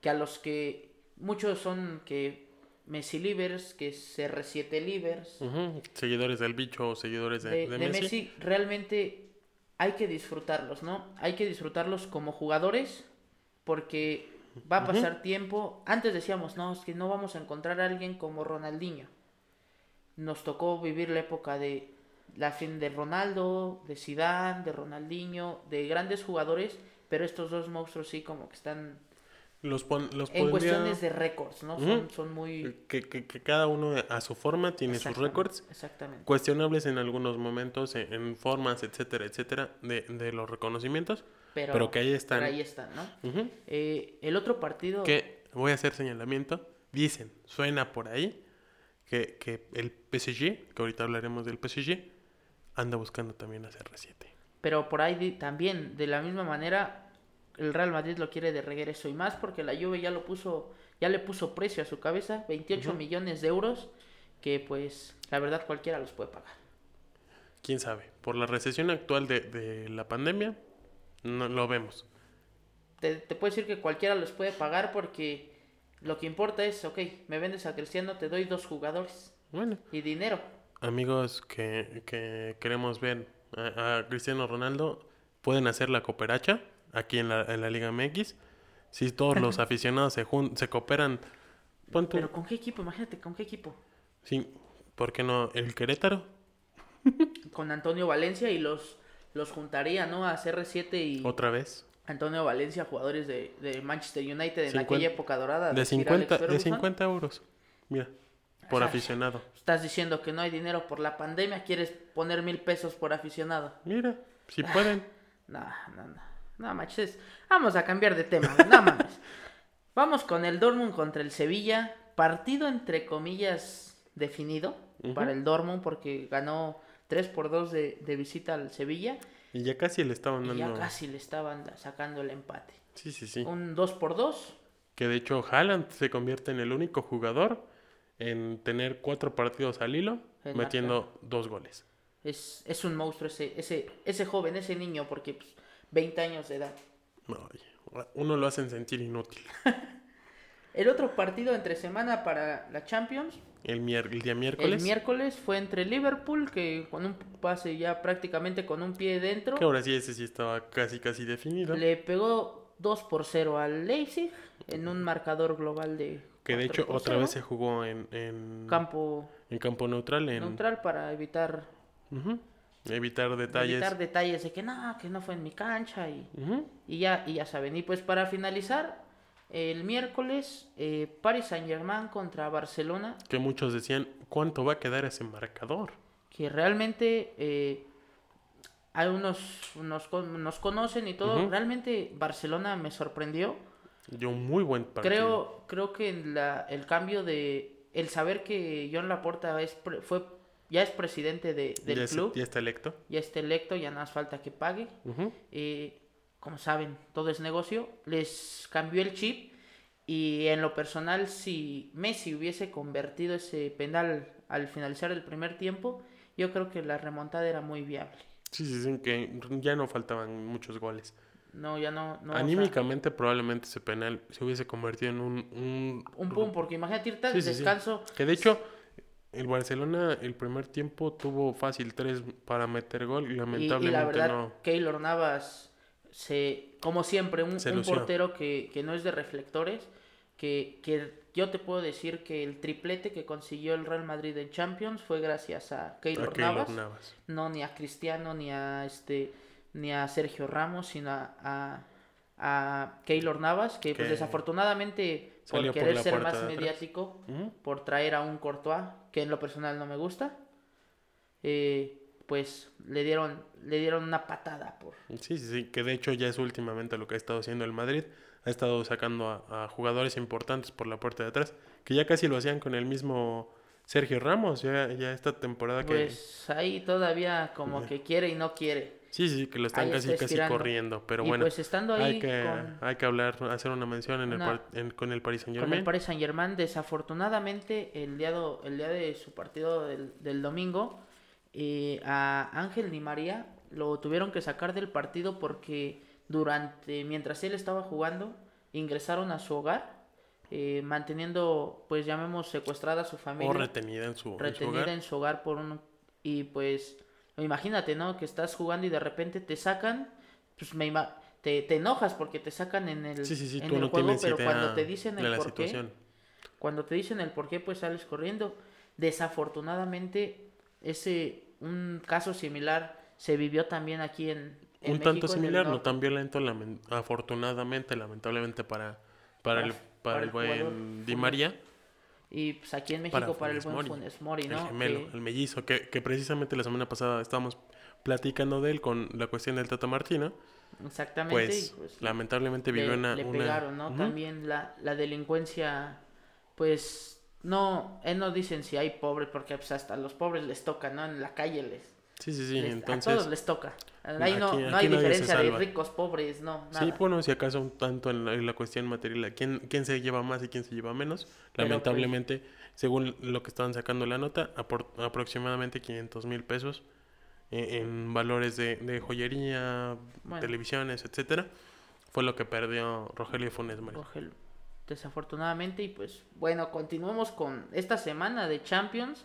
que a los que muchos son que Messi livers, que CR7 livers, ujú, seguidores del bicho o seguidores de, de, de de Messi. Messi realmente hay que disfrutarlos, ¿no? Hay que disfrutarlos como jugadores porque va a pasar tiempo. Antes decíamos, no, es que no vamos a encontrar a alguien como Ronaldinho. Nos tocó vivir la época de la fin de Ronaldo, de Zidane, de Ronaldinho, de grandes jugadores, pero estos dos monstruos sí como que están Los, pon- los en cuestiones de récords, ¿no? Son, Ujú. son muy... que, que- que cada uno a su forma tiene sus récords Exactamente. cuestionables en algunos momentos en, en formas etcétera etcétera de, de los reconocimientos Pero, pero que ahí están. pero ahí están, ¿no? Ujú. Eh, el otro partido... que voy a hacer señalamiento dicen suena por ahí que, que el PSG que ahorita hablaremos del PSG anda buscando también a CR7 Pero por ahí también, de la misma manera, el Real Madrid lo quiere de regreso y más porque la Juve ya lo puso, ya le puso precio a su cabeza, 28 Ujú. millones de euros, que pues la verdad cualquiera los puede pagar. quién sabe por la recesión actual de, de la pandemia no lo vemos Te, te puedo decir que cualquiera los puede pagar porque lo que importa es, ok, me vendes a Cristiano, te doy dos jugadores bueno y dinero. amigos que, que queremos ver a, a Cristiano Ronaldo pueden hacer la cooperacha aquí en la, en la Liga MX si todos los aficionados se, jun- se cooperan pon Pero ¿con qué equipo? Imagínate, ¿con qué equipo? sí, ¿por qué no el Querétaro? Con Antonio Valencia y los, los juntaría, ¿no? A CR7 y otra vez Antonio Valencia, jugadores de, de Manchester United en aquella época dorada. De Sir 50, Alex de Ferguson. 50 euros. Mira, por aficionado. Estás diciendo que no hay dinero por la pandemia, quieres poner mil pesos por aficionado. Mira, si pueden. No, no, no. No, manches. Vamos a cambiar de tema. No mames. Vamos con el Dortmund contra el Sevilla. Partido entre comillas definido para el Dortmund porque ganó 3 por 2 de, de visita al Sevilla Y ya casi le estaban y dando. ya casi le estaban sacando el empate. Sí, sí, sí. Un 2 por 2 Que de hecho Haaland se convierte en el único jugador en tener cuatro partidos al hilo, En metiendo dos goles. es, es un monstruo ese, ese, ese joven, ese niño, porque pues, 20 años de edad. Ay, uno lo hacen sentir inútil. El otro partido entre semana para la Champions, El, el día el miércoles. miércoles, fue entre Liverpool, que con un pase ya prácticamente con un pie dentro, Que ahora sí, ese sí estaba casi, casi definido. le pegó 2 por 0 al Leipzig en un marcador global de... Que de 4 hecho otra 0, vez se jugó en, en, Campo en campo neutral. En, neutral para evitar, Ujú. Evitar detalles. evitar detalles de que no, que no fue en mi cancha y... Y ya, y ya saben. Y pues para finalizar, el miércoles, eh, Paris Saint Germain contra Barcelona, Que muchos decían, ¿cuánto va a quedar ese marcador? que realmente eh, hay unos, nos, con- nos conocen y todo. Realmente Barcelona me sorprendió. Dio un muy buen partido. Creo, creo que en la, el cambio de, el saber que John Laporta es, fue, ya es presidente de, del ya, es- club, ya está electo. ya está electo, ya nada más falta que pague. Eh, como saben, todo es negocio, les cambió el chip y en lo personal si Messi hubiese convertido ese penal al finalizar el primer tiempo, yo creo que la remontada era muy viable. Sí, sí, sí, que ya no faltaban muchos goles. No, ya no... no o sea, Anímicamente probablemente ese penal se hubiese convertido en un... Un, un pum, porque imagínate irte al Sí, sí, sí. descanso, Que de hecho el Barcelona el primer tiempo tuvo fácil tres para meter gol y Y, y lamentablemente la verdad, no. Keylor Navas, se, como siempre, un, portero que, que no es de reflectores, que, que yo te puedo decir que el triplete que consiguió el Real Madrid en Champions fue gracias a Keylor a Keylor Navas, Navas. no ni a Cristiano ni a este ni a Sergio Ramos, sino a, a, a Keylor Navas, que, pues desafortunadamente salió por querer ser más mediático, por traer a un Courtois, que en lo personal no me gusta, eh, pues le dieron, le dieron una patada por... Sí, sí, sí, que de hecho ya es últimamente lo que ha estado haciendo el Madrid. Ha estado sacando a, a jugadores importantes por la puerta de atrás, que ya casi lo hacían con el mismo Sergio Ramos, ya, ya esta temporada que... Pues ahí todavía como que quiere y no quiere. Sí, sí, que lo están casi, casi estirando. corriendo, pero y bueno, pues estando ahí hay, que, con, hay que hablar, hacer una mención en el Una- en- con el Paris Saint con el. Paris Saint Germain, desafortunadamente el día, do- el día de su partido del, del domingo, eh, a Ángel Di María lo tuvieron que sacar del partido porque durante, mientras él estaba jugando, ingresaron a su hogar, eh, manteniendo, pues llamemos secuestrada a su familia. O retenida en su, en su retenida hogar. en su hogar por un y pues imagínate no que estás jugando y de repente te sacan pues me ima- te, te enojas porque te sacan en el, Sí, sí, sí, en tú el no juego pero cuando te dicen el la por qué situación. cuando te dicen el por qué pues sales corriendo desafortunadamente ese un caso similar se vivió también aquí en, en Un México, tanto similar, no tan violento, lamen- afortunadamente, lamentablemente para, para, Para- el, para para el buen Di. María, y pues aquí en para México para, el Funes buen Mori, Funes Mori el no gemelo, Que- el mellizo, que, que precisamente la semana pasada estábamos platicando de él con la cuestión del Tata Martino, exactamente pues, y, pues, lamentablemente le, vivió una... le una- pegaron, ¿no? Ujú. También la, la delincuencia, pues, no, él no dicen si hay pobres, porque pues hasta a los pobres les toca, ¿no? En la calle les, Sí, sí, sí, les- entonces... a todos les toca. Ahí no, aquí- no hay diferencia de ricos, pobres, no, nada. Sí, bueno, si acaso un tanto en la, en la cuestión material, ¿quién, quién se lleva más y quién se lleva menos? Pero, Lamentablemente, según lo que estaban sacando la nota, apor- aproximadamente 500 mil pesos eh, en valores de, de joyería, Bueno. televisiones, etcétera, fue lo que perdió Rogelio Funes Mori. Rogelio, desafortunadamente, y pues, bueno, continuamos con esta semana de Champions.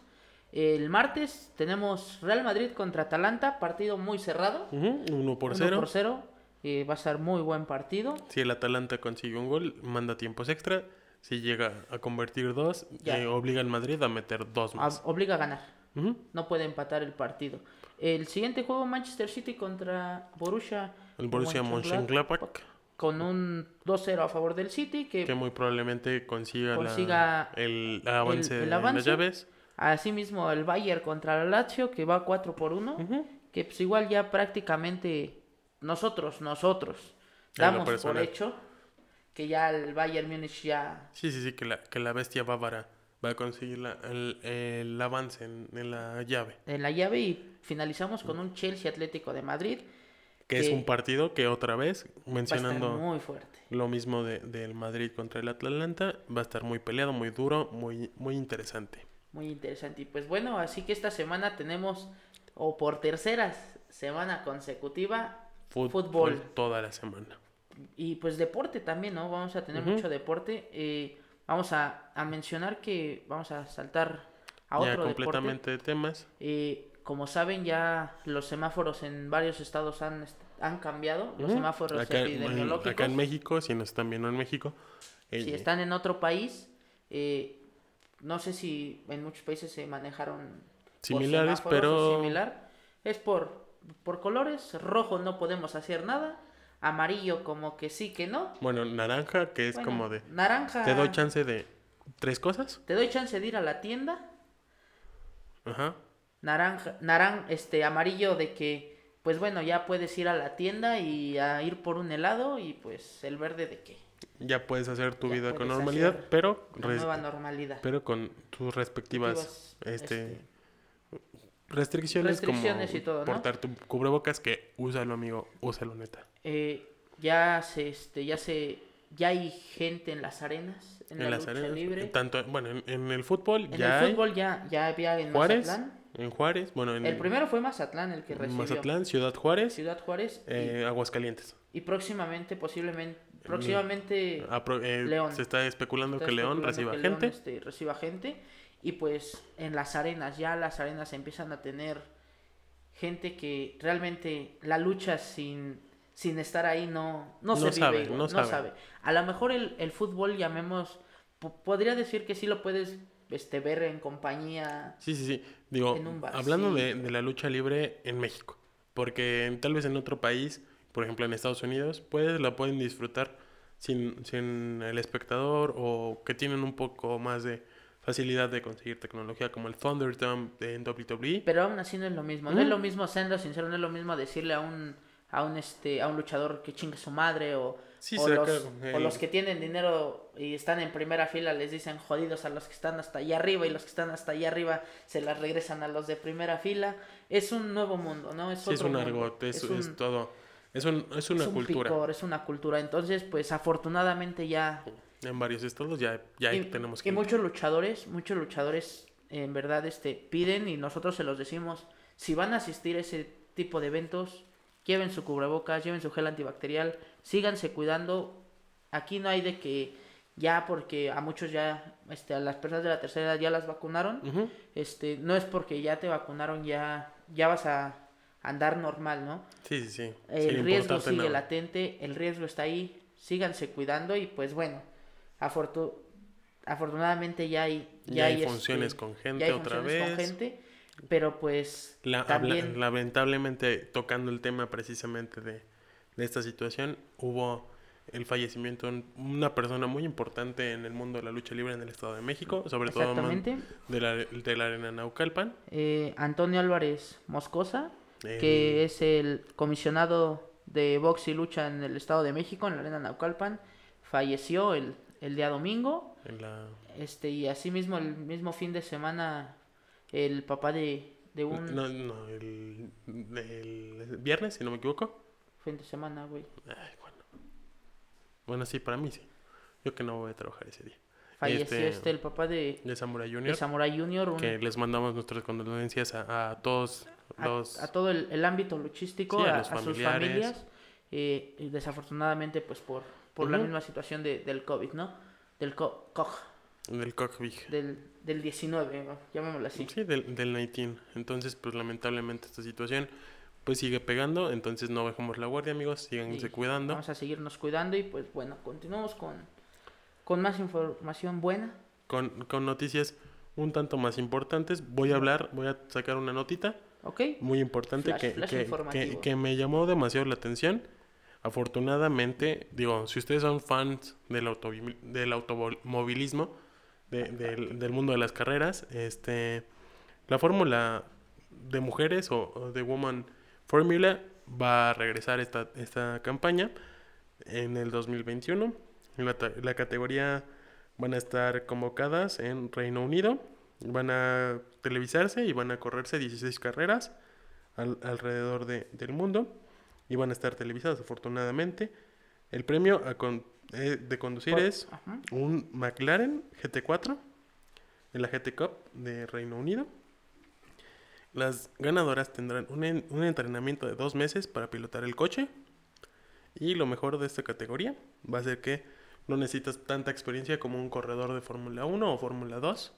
El martes tenemos Real Madrid contra Atalanta, partido muy cerrado. Ujú, uno por uno cero. por cero. eh, va a ser muy buen partido. Si el Atalanta consigue un gol, manda tiempos extra. Si llega a convertir dos, eh, obliga al Madrid a meter dos a- más. obliga a ganar. Ujú. No puede empatar el partido. El siguiente juego, Manchester City contra Borussia. El Borussia Mönchengladbach. Con un 2-0 a favor del City, que que muy probablemente consiga, la- Consiga el avance el en avance. las llaves. Asimismo el Bayern contra el Lazio, que va 4 por 1. Ujú. Que pues igual ya prácticamente nosotros, nosotros, damos por hecho que ya el Bayern Múnich ya... Sí, sí, sí, que la, que la bestia bávara va a conseguir la- el, el avance en, en la llave. En la llave y finalizamos con un Chelsea Atlético de Madrid. Que es un partido que otra vez, mencionando muy fuerte. lo mismo de- del Madrid contra el Atlanta, va a estar muy peleado, muy duro, muy, muy interesante. Muy interesante. Y pues bueno, así que esta semana tenemos, o por tercera semana consecutiva, Fut- Fútbol. toda la semana. y pues deporte también, ¿no? Vamos a tener mucho deporte. Eh, vamos a, a mencionar que vamos a saltar a ya otro deporte. completamente de temas. Eh, como saben, ya los semáforos en varios estados han, han cambiado. Los semáforos acá, epidemiológicos. acá en México, si nos están viendo en México, si eh, están en otro país, eh, no sé si en muchos países se manejaron similares, pero similar. Es por, por colores. Rojo no podemos hacer nada. Amarillo como que sí que no. bueno, naranja, que es Bueno, como de... Naranja. Te doy chance de tres cosas. Te doy chance de ir a la tienda. Ajá. Naranja, naran, este, amarillo de que, pues bueno, ya puedes ir a la tienda y a ir por un helado y pues el verde de que Ya puedes hacer tu Ya vida con normalidad, pero, nueva normalidad. pero con tus respectivas este, este, restricciones, restricciones como y todo, ¿no? portar tu cubrebocas, que úsalo amigo, úsalo neta. eh, ya se, este, ya se, ya hay gente en las arenas, en, En, la las lucha arenas, libre. tanto, bueno, en, en el fútbol En ya el hay fútbol ya, ya había en Juárez, Mazatlán. en Juárez, bueno, en El primero fue Mazatlán el que recibió. Mazatlán, Ciudad Juárez, Ciudad Juárez. y- eh, Aguascalientes. y, próximamente, posiblemente, próximamente eh, León. Se está especulando Está que León reciba que León, gente. este, reciba gente. y pues en las arenas, ya las arenas empiezan a tener gente que realmente la lucha sin, sin estar ahí no, no, se sabe, vive, no no, sabe. sabe. A lo mejor el, el fútbol, llamemos, po- podría decir que sí lo puedes este, ver en compañía. Sí, sí, sí. Digo, En un bar, hablando sí. de, de la lucha libre en México, porque tal vez en otro país, por ejemplo en Estados Unidos, pues la pueden disfrutar sin, sin el espectador o que tienen un poco más de facilidad de conseguir tecnología como el Thunderdome de WWE. Pero aún así no es lo mismo. No es lo mismo, siendo sincero, no es lo mismo decirle a un, a un, este, a un luchador que chingue su madre o, Sí, o, los, o los que tienen dinero y están en primera fila les dicen jodidos a los que están hasta allá arriba y los que están hasta allá arriba se las regresan a los de primera fila. Es un nuevo mundo, ¿no? Es, Sí, es otro un mundo. argot, es, Es un- es todo. Es, un, es una es un cultura. picor, es una cultura. Entonces, pues afortunadamente ya En varios estados ya, ya y, tenemos y que... muchos luchadores, muchos luchadores en verdad este piden y nosotros se los decimos, si van a asistir a ese tipo de eventos, lleven su cubrebocas, lleven su gel antibacterial, síganse cuidando. Aquí no hay de que ya porque a muchos ya este a las personas de la tercera edad ya las vacunaron, este no es porque ya te vacunaron ya ya vas a andar normal, ¿no? Sí, sí, sí. El riesgo sigue latente, el riesgo está ahí, síganse cuidando y pues bueno, afortu- afortunadamente ya hay Ya hay este, funciones con gente ya hay otra funciones con vez. gente, pero pues La- habla- también lamentablemente, tocando el tema precisamente de, de esta situación, hubo el fallecimiento de un- una persona muy importante en el mundo de la lucha libre en el Estado de México, sobre todo de la, de la arena Naucalpan. eh, Antonio Álvarez Moscosa, Que es el comisionado de box y lucha en el Estado de México, en la Arena Naucalpan, falleció el, el día domingo. en la- Este, y asimismo el mismo fin de semana el papá de, de un no, no, el, el viernes, si no me equivoco. fin de semana, güey. Ay, bueno. Bueno, sí, para mí sí. Yo que no voy a trabajar ese día. Falleció Este, este, el papá de, De Samurai de Junior. Samurai Junior, un- que les mandamos nuestras condolencias a, a todos los... a todo el, el ámbito luchístico, Sí, a a, a sus familias, eh, y desafortunadamente pues por, por la Ujú. misma situación de, del COVID, ¿no? Del co- COG, del Cockbig. del, del 19, ¿no? llamémoslo así. Sí, del, del 19. Entonces, pues lamentablemente esta situación pues sigue pegando. Entonces no bajemos la guardia, amigos. Síganse Y cuidando. Vamos a seguirnos cuidando y pues bueno, continuamos con, con más información buena. Con, con noticias un tanto más importantes. Voy a hablar, voy a sacar una notita ¿Ok? muy importante Flash- que, flash que- que- que me llamó demasiado la atención. Afortunadamente, digo, si ustedes son fans del, autovi- del automovilismo, de- del, del mundo de las carreras, este, la fórmula de mujeres o, o de Woman Formula va a regresar esta, esta campaña en el 2021. En la, la categoría van a estar convocadas en Reino Unido, van a televisarse y van a correrse 16 carreras al- alrededor de- del mundo y van a estar televisadas afortunadamente. El premio a con- eh, de conducir es Ajá. un McLaren GT4 en la GT Cup de Reino Unido. Las ganadoras tendrán un, en- un entrenamiento de dos meses para pilotar el coche. Y lo mejor de esta categoría va a ser que no necesitas tanta experiencia como un corredor de Fórmula 1 o Fórmula 2.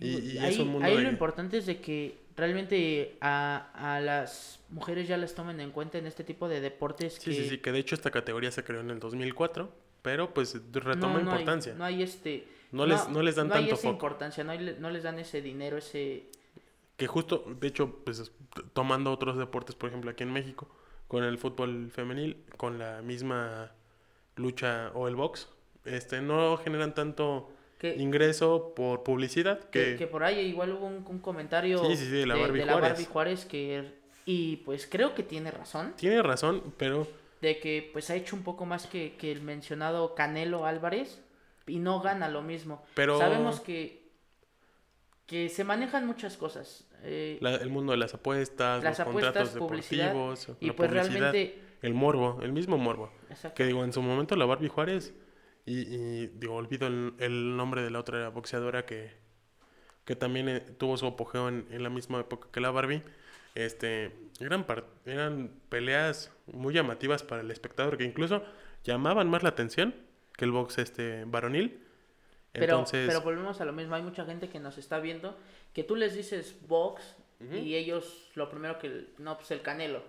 Y- y es ahí, un mundo ahí lo importante es de que realmente a, a las mujeres ya las tomen en cuenta en este tipo de deportes Sí, que sí, sí, que de hecho esta categoría se creó en el 2004, pero pues retoma no importancia. no hay este No les- no les dan no hay tanto esa foco. importancia, no, hay- no les dan ese dinero, ese Que justo, de hecho, pues tomando otros deportes, por ejemplo, aquí en México, con el fútbol femenil, con la misma lucha o el box, este no generan tanto que, ingreso por publicidad que, que, que por ahí igual hubo un, un comentario Sí, sí, sí, de la Barbie de la Juárez. Barbie Juárez que y pues creo que tiene razón tiene razón, pero de que pues ha hecho un poco más que, que el mencionado Canelo Álvarez y no gana lo mismo. Pero- Sabemos que, que se manejan muchas cosas. eh, la- el mundo de las apuestas, Las los apuestas, contratos deportivos, y la pues publicidad, realmente... el morbo, el mismo morbo. exacto, Que digo, en su momento la Barbie Juárez, y, y, digo, olvido el, el nombre de la otra boxeadora que, que también eh, tuvo su apogeo en, en la misma época que la Barbie. Este, eran, eran peleas muy llamativas para el espectador, que incluso llamaban más la atención que el box este varonil. Pero, Entonces, pero volvemos a lo mismo. Hay mucha gente que nos está viendo que tú les dices box y ellos lo primero que. No, pues el canelo.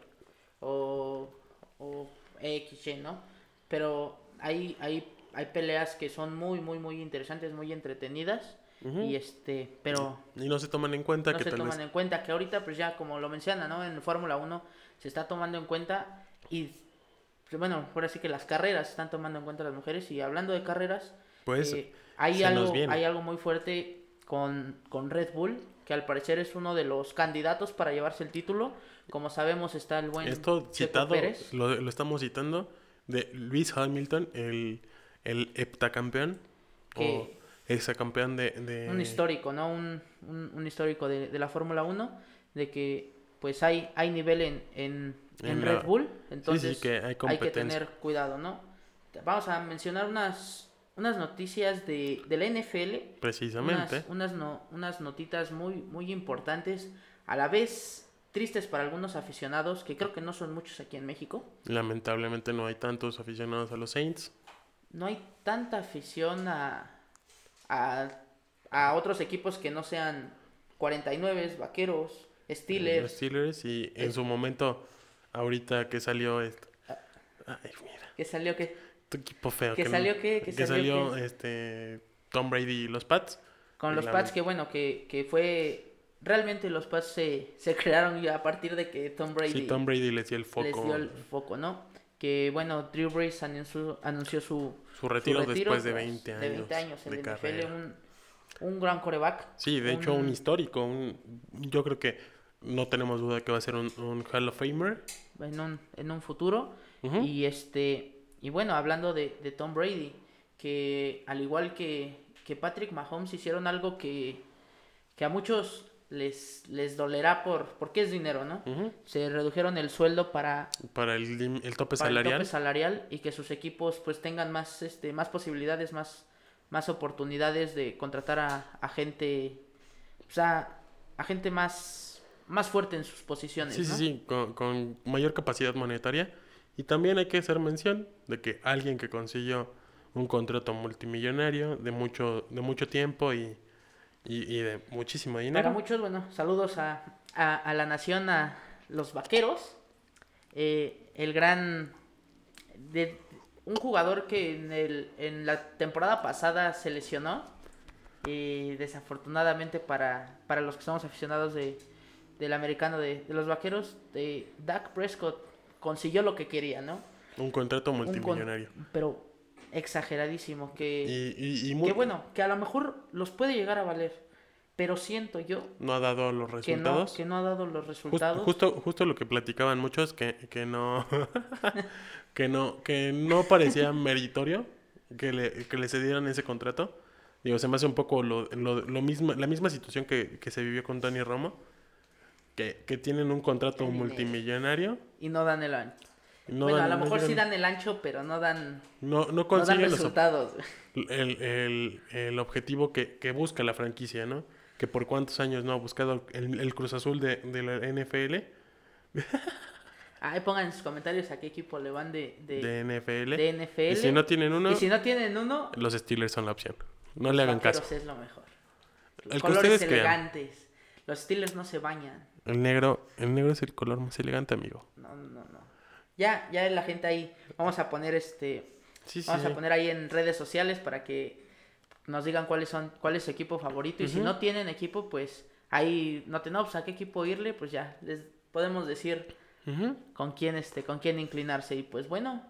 O, o XY, ¿no? Pero hay, hay, hay peleas que son muy, muy, muy interesantes, muy entretenidas. Ujú. Y este, pero y no se toman en cuenta no que se tal toman vez en cuenta que ahorita pues ya como lo menciona no en Fórmula 1 se está tomando en cuenta y pues, bueno ahora sí que las carreras se están tomando en cuenta las mujeres. Y hablando de carreras pues eh, hay algo hay algo muy fuerte con, con Red Bull que al parecer es uno de los candidatos para llevarse el título. Como sabemos está el buen esto Checo citado Pérez. lo, lo estamos citando de Luis Hamilton, el, el heptacampeón Que- o exacampeón de, de un histórico, ¿no? Un, un, un histórico de, de la Fórmula 1, de que pues hay, hay nivel en, en, en En Red la- Bull, entonces que hay hay que tener cuidado, ¿no? Vamos a mencionar unas, unas noticias de, de la NFL, precisamente. unas, unas, no- unas notitas muy, muy importantes, a la vez tristes para algunos aficionados, que creo que no son muchos aquí en México. Lamentablemente no hay tantos aficionados a los Saints. No hay tanta afición a, a, a otros equipos que no sean 49, Vaqueros, Los Steelers. Steelers y en Eh. su momento, ahorita que salió esto. Ay, mira, Que salió que tu equipo feo. ¿Que no- salió qué? ¿Que que salió salió qué? este Tom Brady y los Pats. con los Pats, que bueno, que, que fue... Realmente los Pats se, se crearon ya a partir de que Tom Brady Sí, Tom Brady les dio el les foco. dio el foco, ¿no? Que bueno, Drew Brees anunció, anunció su, Su retiro, su después de tras- 20 años de 20 años en de NFL, un, un gran coreback. Sí, de hecho, un histórico. Un, yo creo que no tenemos duda que va a ser un, un Hall of Famer. en un, en un futuro. Y este y bueno, hablando de, de Tom Brady, que al igual que, que Patrick Mahomes hicieron algo que, que a muchos les, les dolerá por porque es dinero, ¿no? Se redujeron el sueldo para, Para el, el tope para el salarial. tope salarial y que sus equipos pues tengan más este más posibilidades, más más oportunidades de contratar a, a gente o sea, a gente más más fuerte en sus posiciones, Sí, sí, sí, con, con mayor capacidad monetaria. Y también hay que hacer mención de que alguien que consiguió un contrato multimillonario de mucho, de mucho tiempo y, y, y de muchísimo dinero. Para muchos, bueno, saludos a, a, a la nación, a los vaqueros. Eh, el gran. De, un jugador que en, el, en la temporada pasada se lesionó. Y desafortunadamente para, para los que somos aficionados de, del americano de, de los vaqueros, de Dak Prescott consiguió lo que quería, ¿no? Un contrato Un con- multimillonario. pero exageradísimo. Que, Y, y, y muy- que bueno, que a lo mejor los puede llegar a valer. Pero siento yo no ha dado los que no, resultados. que no ha dado los resultados. justo, justo lo que platicaban muchos, que, que no, que no, que no parecía meritorio que le, que le cedieran ese contrato. Digo, se me hace un poco lo, lo, lo mismo, la misma situación que, que se vivió con Tony Romo, que, que tienen un contrato multimillonario. Y no dan el ancho. No bueno, dan- a lo no mejor sí dan el ancho, pero no dan, No, no dan consiguen los ob- resultados. el, el, el objetivo que, que busca la franquicia, ¿no? Que por cuántos años no ha buscado el, el Cruz Azul de, de la NFL, Ahí pongan en sus comentarios a qué equipo le van de, de, de NFL. de NFL. Y si no tienen uno, Y si no tienen uno, los Steelers son la opción. No le hagan caso. es lo mejor. El que Colores crean. elegantes. Los Steelers no se bañan. El negro, el negro es el color más elegante, amigo. No, no, no. Ya, ya la gente ahí. Vamos a poner este. Sí, sí. Vamos a poner ahí en redes sociales para que nos digan cuáles son, cuál es su equipo favorito. Y si no tienen equipo, pues ahí no no, pues a qué equipo irle, pues ya les podemos decir con quién este, con quién inclinarse. Y pues bueno,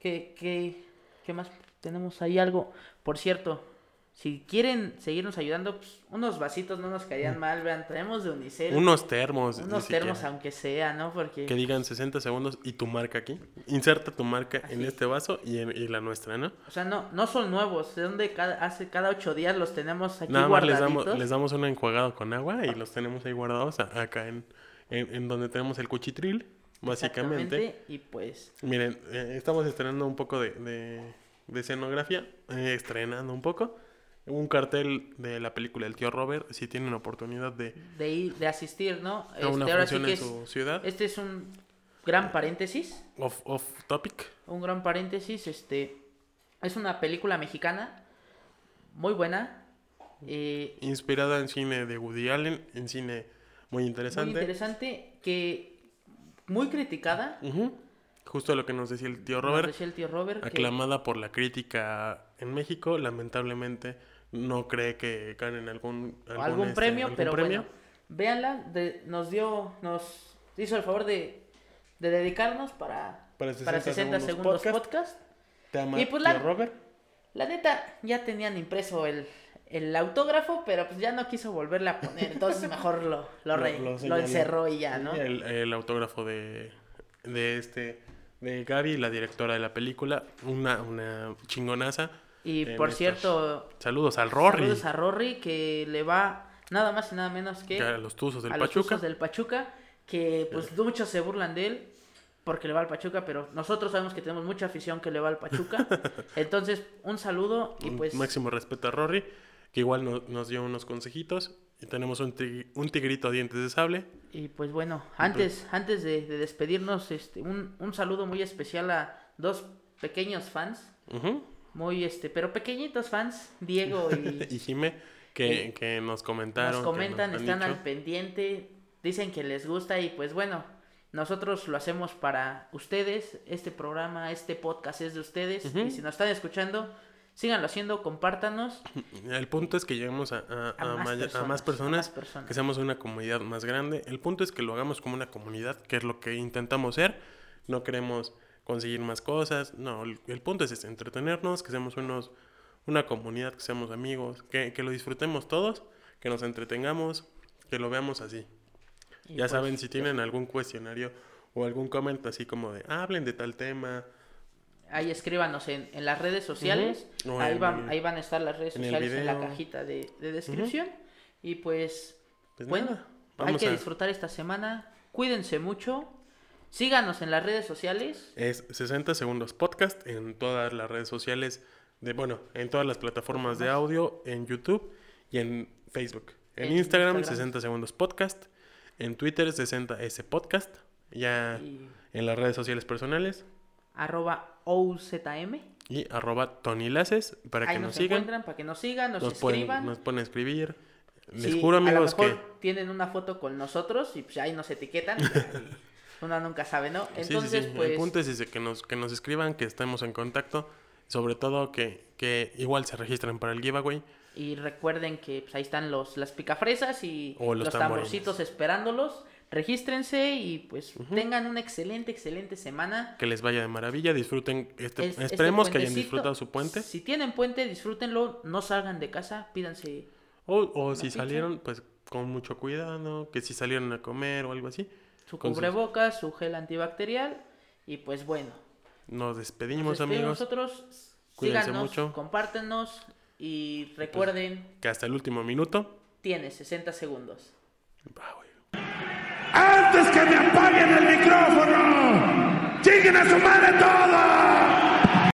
¿qué, qué, qué más tenemos ahí algo? Por cierto, si quieren seguirnos ayudando, pues unos vasitos no nos caerían mal, vean, traemos de Unicel. Unos termos. unos siquiera. termos aunque sea, ¿no? Porque Que digan 60 segundos y tu marca aquí. Inserta tu marca en este vaso y, en, y la nuestra, ¿no? O sea, no, no son nuevos, de donde cada, hace cada ocho días los tenemos aquí Nada más les damos, les damos una enjuagada con agua y los tenemos ahí guardados acá en, en, en donde tenemos el cuchitril, básicamente. Y pues, Miren, eh, estamos estrenando un poco de, de, de escenografía, eh, estrenando un poco. Un cartel de la película El tío Robert, si tienen oportunidad de de ir, de asistir, ¿no? a una Este, ahora sí función que en es, su ciudad, este es un gran paréntesis, off, off topic. un gran paréntesis, este, es una película mexicana muy buena. eh, Inspirada en cine de Woody Allen, en cine muy muy interesante. interesante, que muy criticada. Ujú. Justo lo que nos decía el tío nos Robert. decía el tío Robert. que- aclamada por la crítica en México, lamentablemente no cree que ganen algún, algún este, premio, algún pero premio. bueno, véanla, de- nos dio, nos hizo el favor de, de dedicarnos para, Para para 60 60, segundos segundos podcast. podcast. Te Y pues tío la- Robert. La neta, ya tenían impreso el, el autógrafo, pero pues ya no quiso volverle a poner, entonces mejor lo, lo, re- lo señaló. encerró y ya, ¿no? El, el autógrafo de, de este de Gaby, la directora de la película, una, una chingonaza. Y por cierto, Saludos al Rory, saludos a Rory que le va nada más y nada menos que a los Tuzos del a los Pachuca. Tuzos del Pachuca, que pues muchos se burlan de él porque le va al Pachuca, pero nosotros sabemos que tenemos mucha afición que le va al Pachuca. Entonces, un saludo y Un pues máximo respeto a Rory, que igual no- nos dio unos consejitos. Y tenemos un, tigri- un tigrito a dientes de sable. y pues bueno, antes antes de, de despedirnos, este un, un saludo muy especial a dos pequeños fans, muy este, pero pequeñitos fans, Diego y y Jime, que, que nos comentaron. nos comentan, están dicho. al pendiente, dicen que les gusta y pues bueno, nosotros lo hacemos para ustedes, este programa, este podcast es de ustedes y si nos están escuchando, síganlo haciendo, compártanos El punto es que lleguemos a, a- a, más, personas, a más personas, más personas. que seamos una comunidad más grande. El punto es que lo hagamos como una comunidad, que es lo que intentamos ser. No queremos conseguir más cosas. No, el, el punto es ese, entretenernos, que seamos unos, una comunidad, que seamos amigos, que, que lo disfrutemos todos, que nos entretengamos, que lo veamos así. Y ya pues, saben, si tienen algún cuestionario o algún comentario así como de, "Ah, hablen de tal tema, Ahí escríbanos en, en las redes sociales. Ahí, van, ahí van a estar las redes en sociales en la cajita de, de descripción. Y pues, pues bueno, nada, hay que a... disfrutar esta semana. Cuídense mucho. Síganos en las redes sociales. Es 60 segundos podcast en todas las redes sociales, de bueno, en todas las plataformas de audio, en YouTube y en Facebook. En, En Instagram, Instagram. 60 segundos podcast. En Twitter, 60S podcast. Ya Y en las redes sociales personales. Arroba OZM. Y arroba Tony Laces para Ahí que nos, nos sigan. encuentran para que nos sigan, nos, Nos pueden, escriban. nos pueden escribir. Les juro, a lo amigos, que. mejor tienen una foto con nosotros y pues ahí nos etiquetan. uno nunca sabe, ¿no? Sí, sí, Entonces, sí. pues El punto es ese, que nos, que nos escriban, que estemos en contacto. Sobre todo que, que igual se registren para el giveaway. Y recuerden que pues, ahí están los, las picafresas y O los los, tamborcitos esperándolos. Regístrense y pues tengan una excelente, excelente semana. Que les vaya de maravilla. Disfruten. Este, Es- este esperemos que hayan disfrutado su puente. Si tienen puente, disfrútenlo. No salgan de casa, pídanse O, o si pizza. salieron, pues con mucho cuidado. Que si salieron a comer o algo así. su Con sus- cubrebocas, su gel antibacterial. Y pues bueno, Nos despedimos, nos despedimos amigos. nosotros. Cuídense Síganos, mucho. compártenos y recuerden, Que hasta el último minuto. tiene 60 segundos. Güey. ¡Antes que me apaguen el micrófono! ¡Lleguen a su madre todos!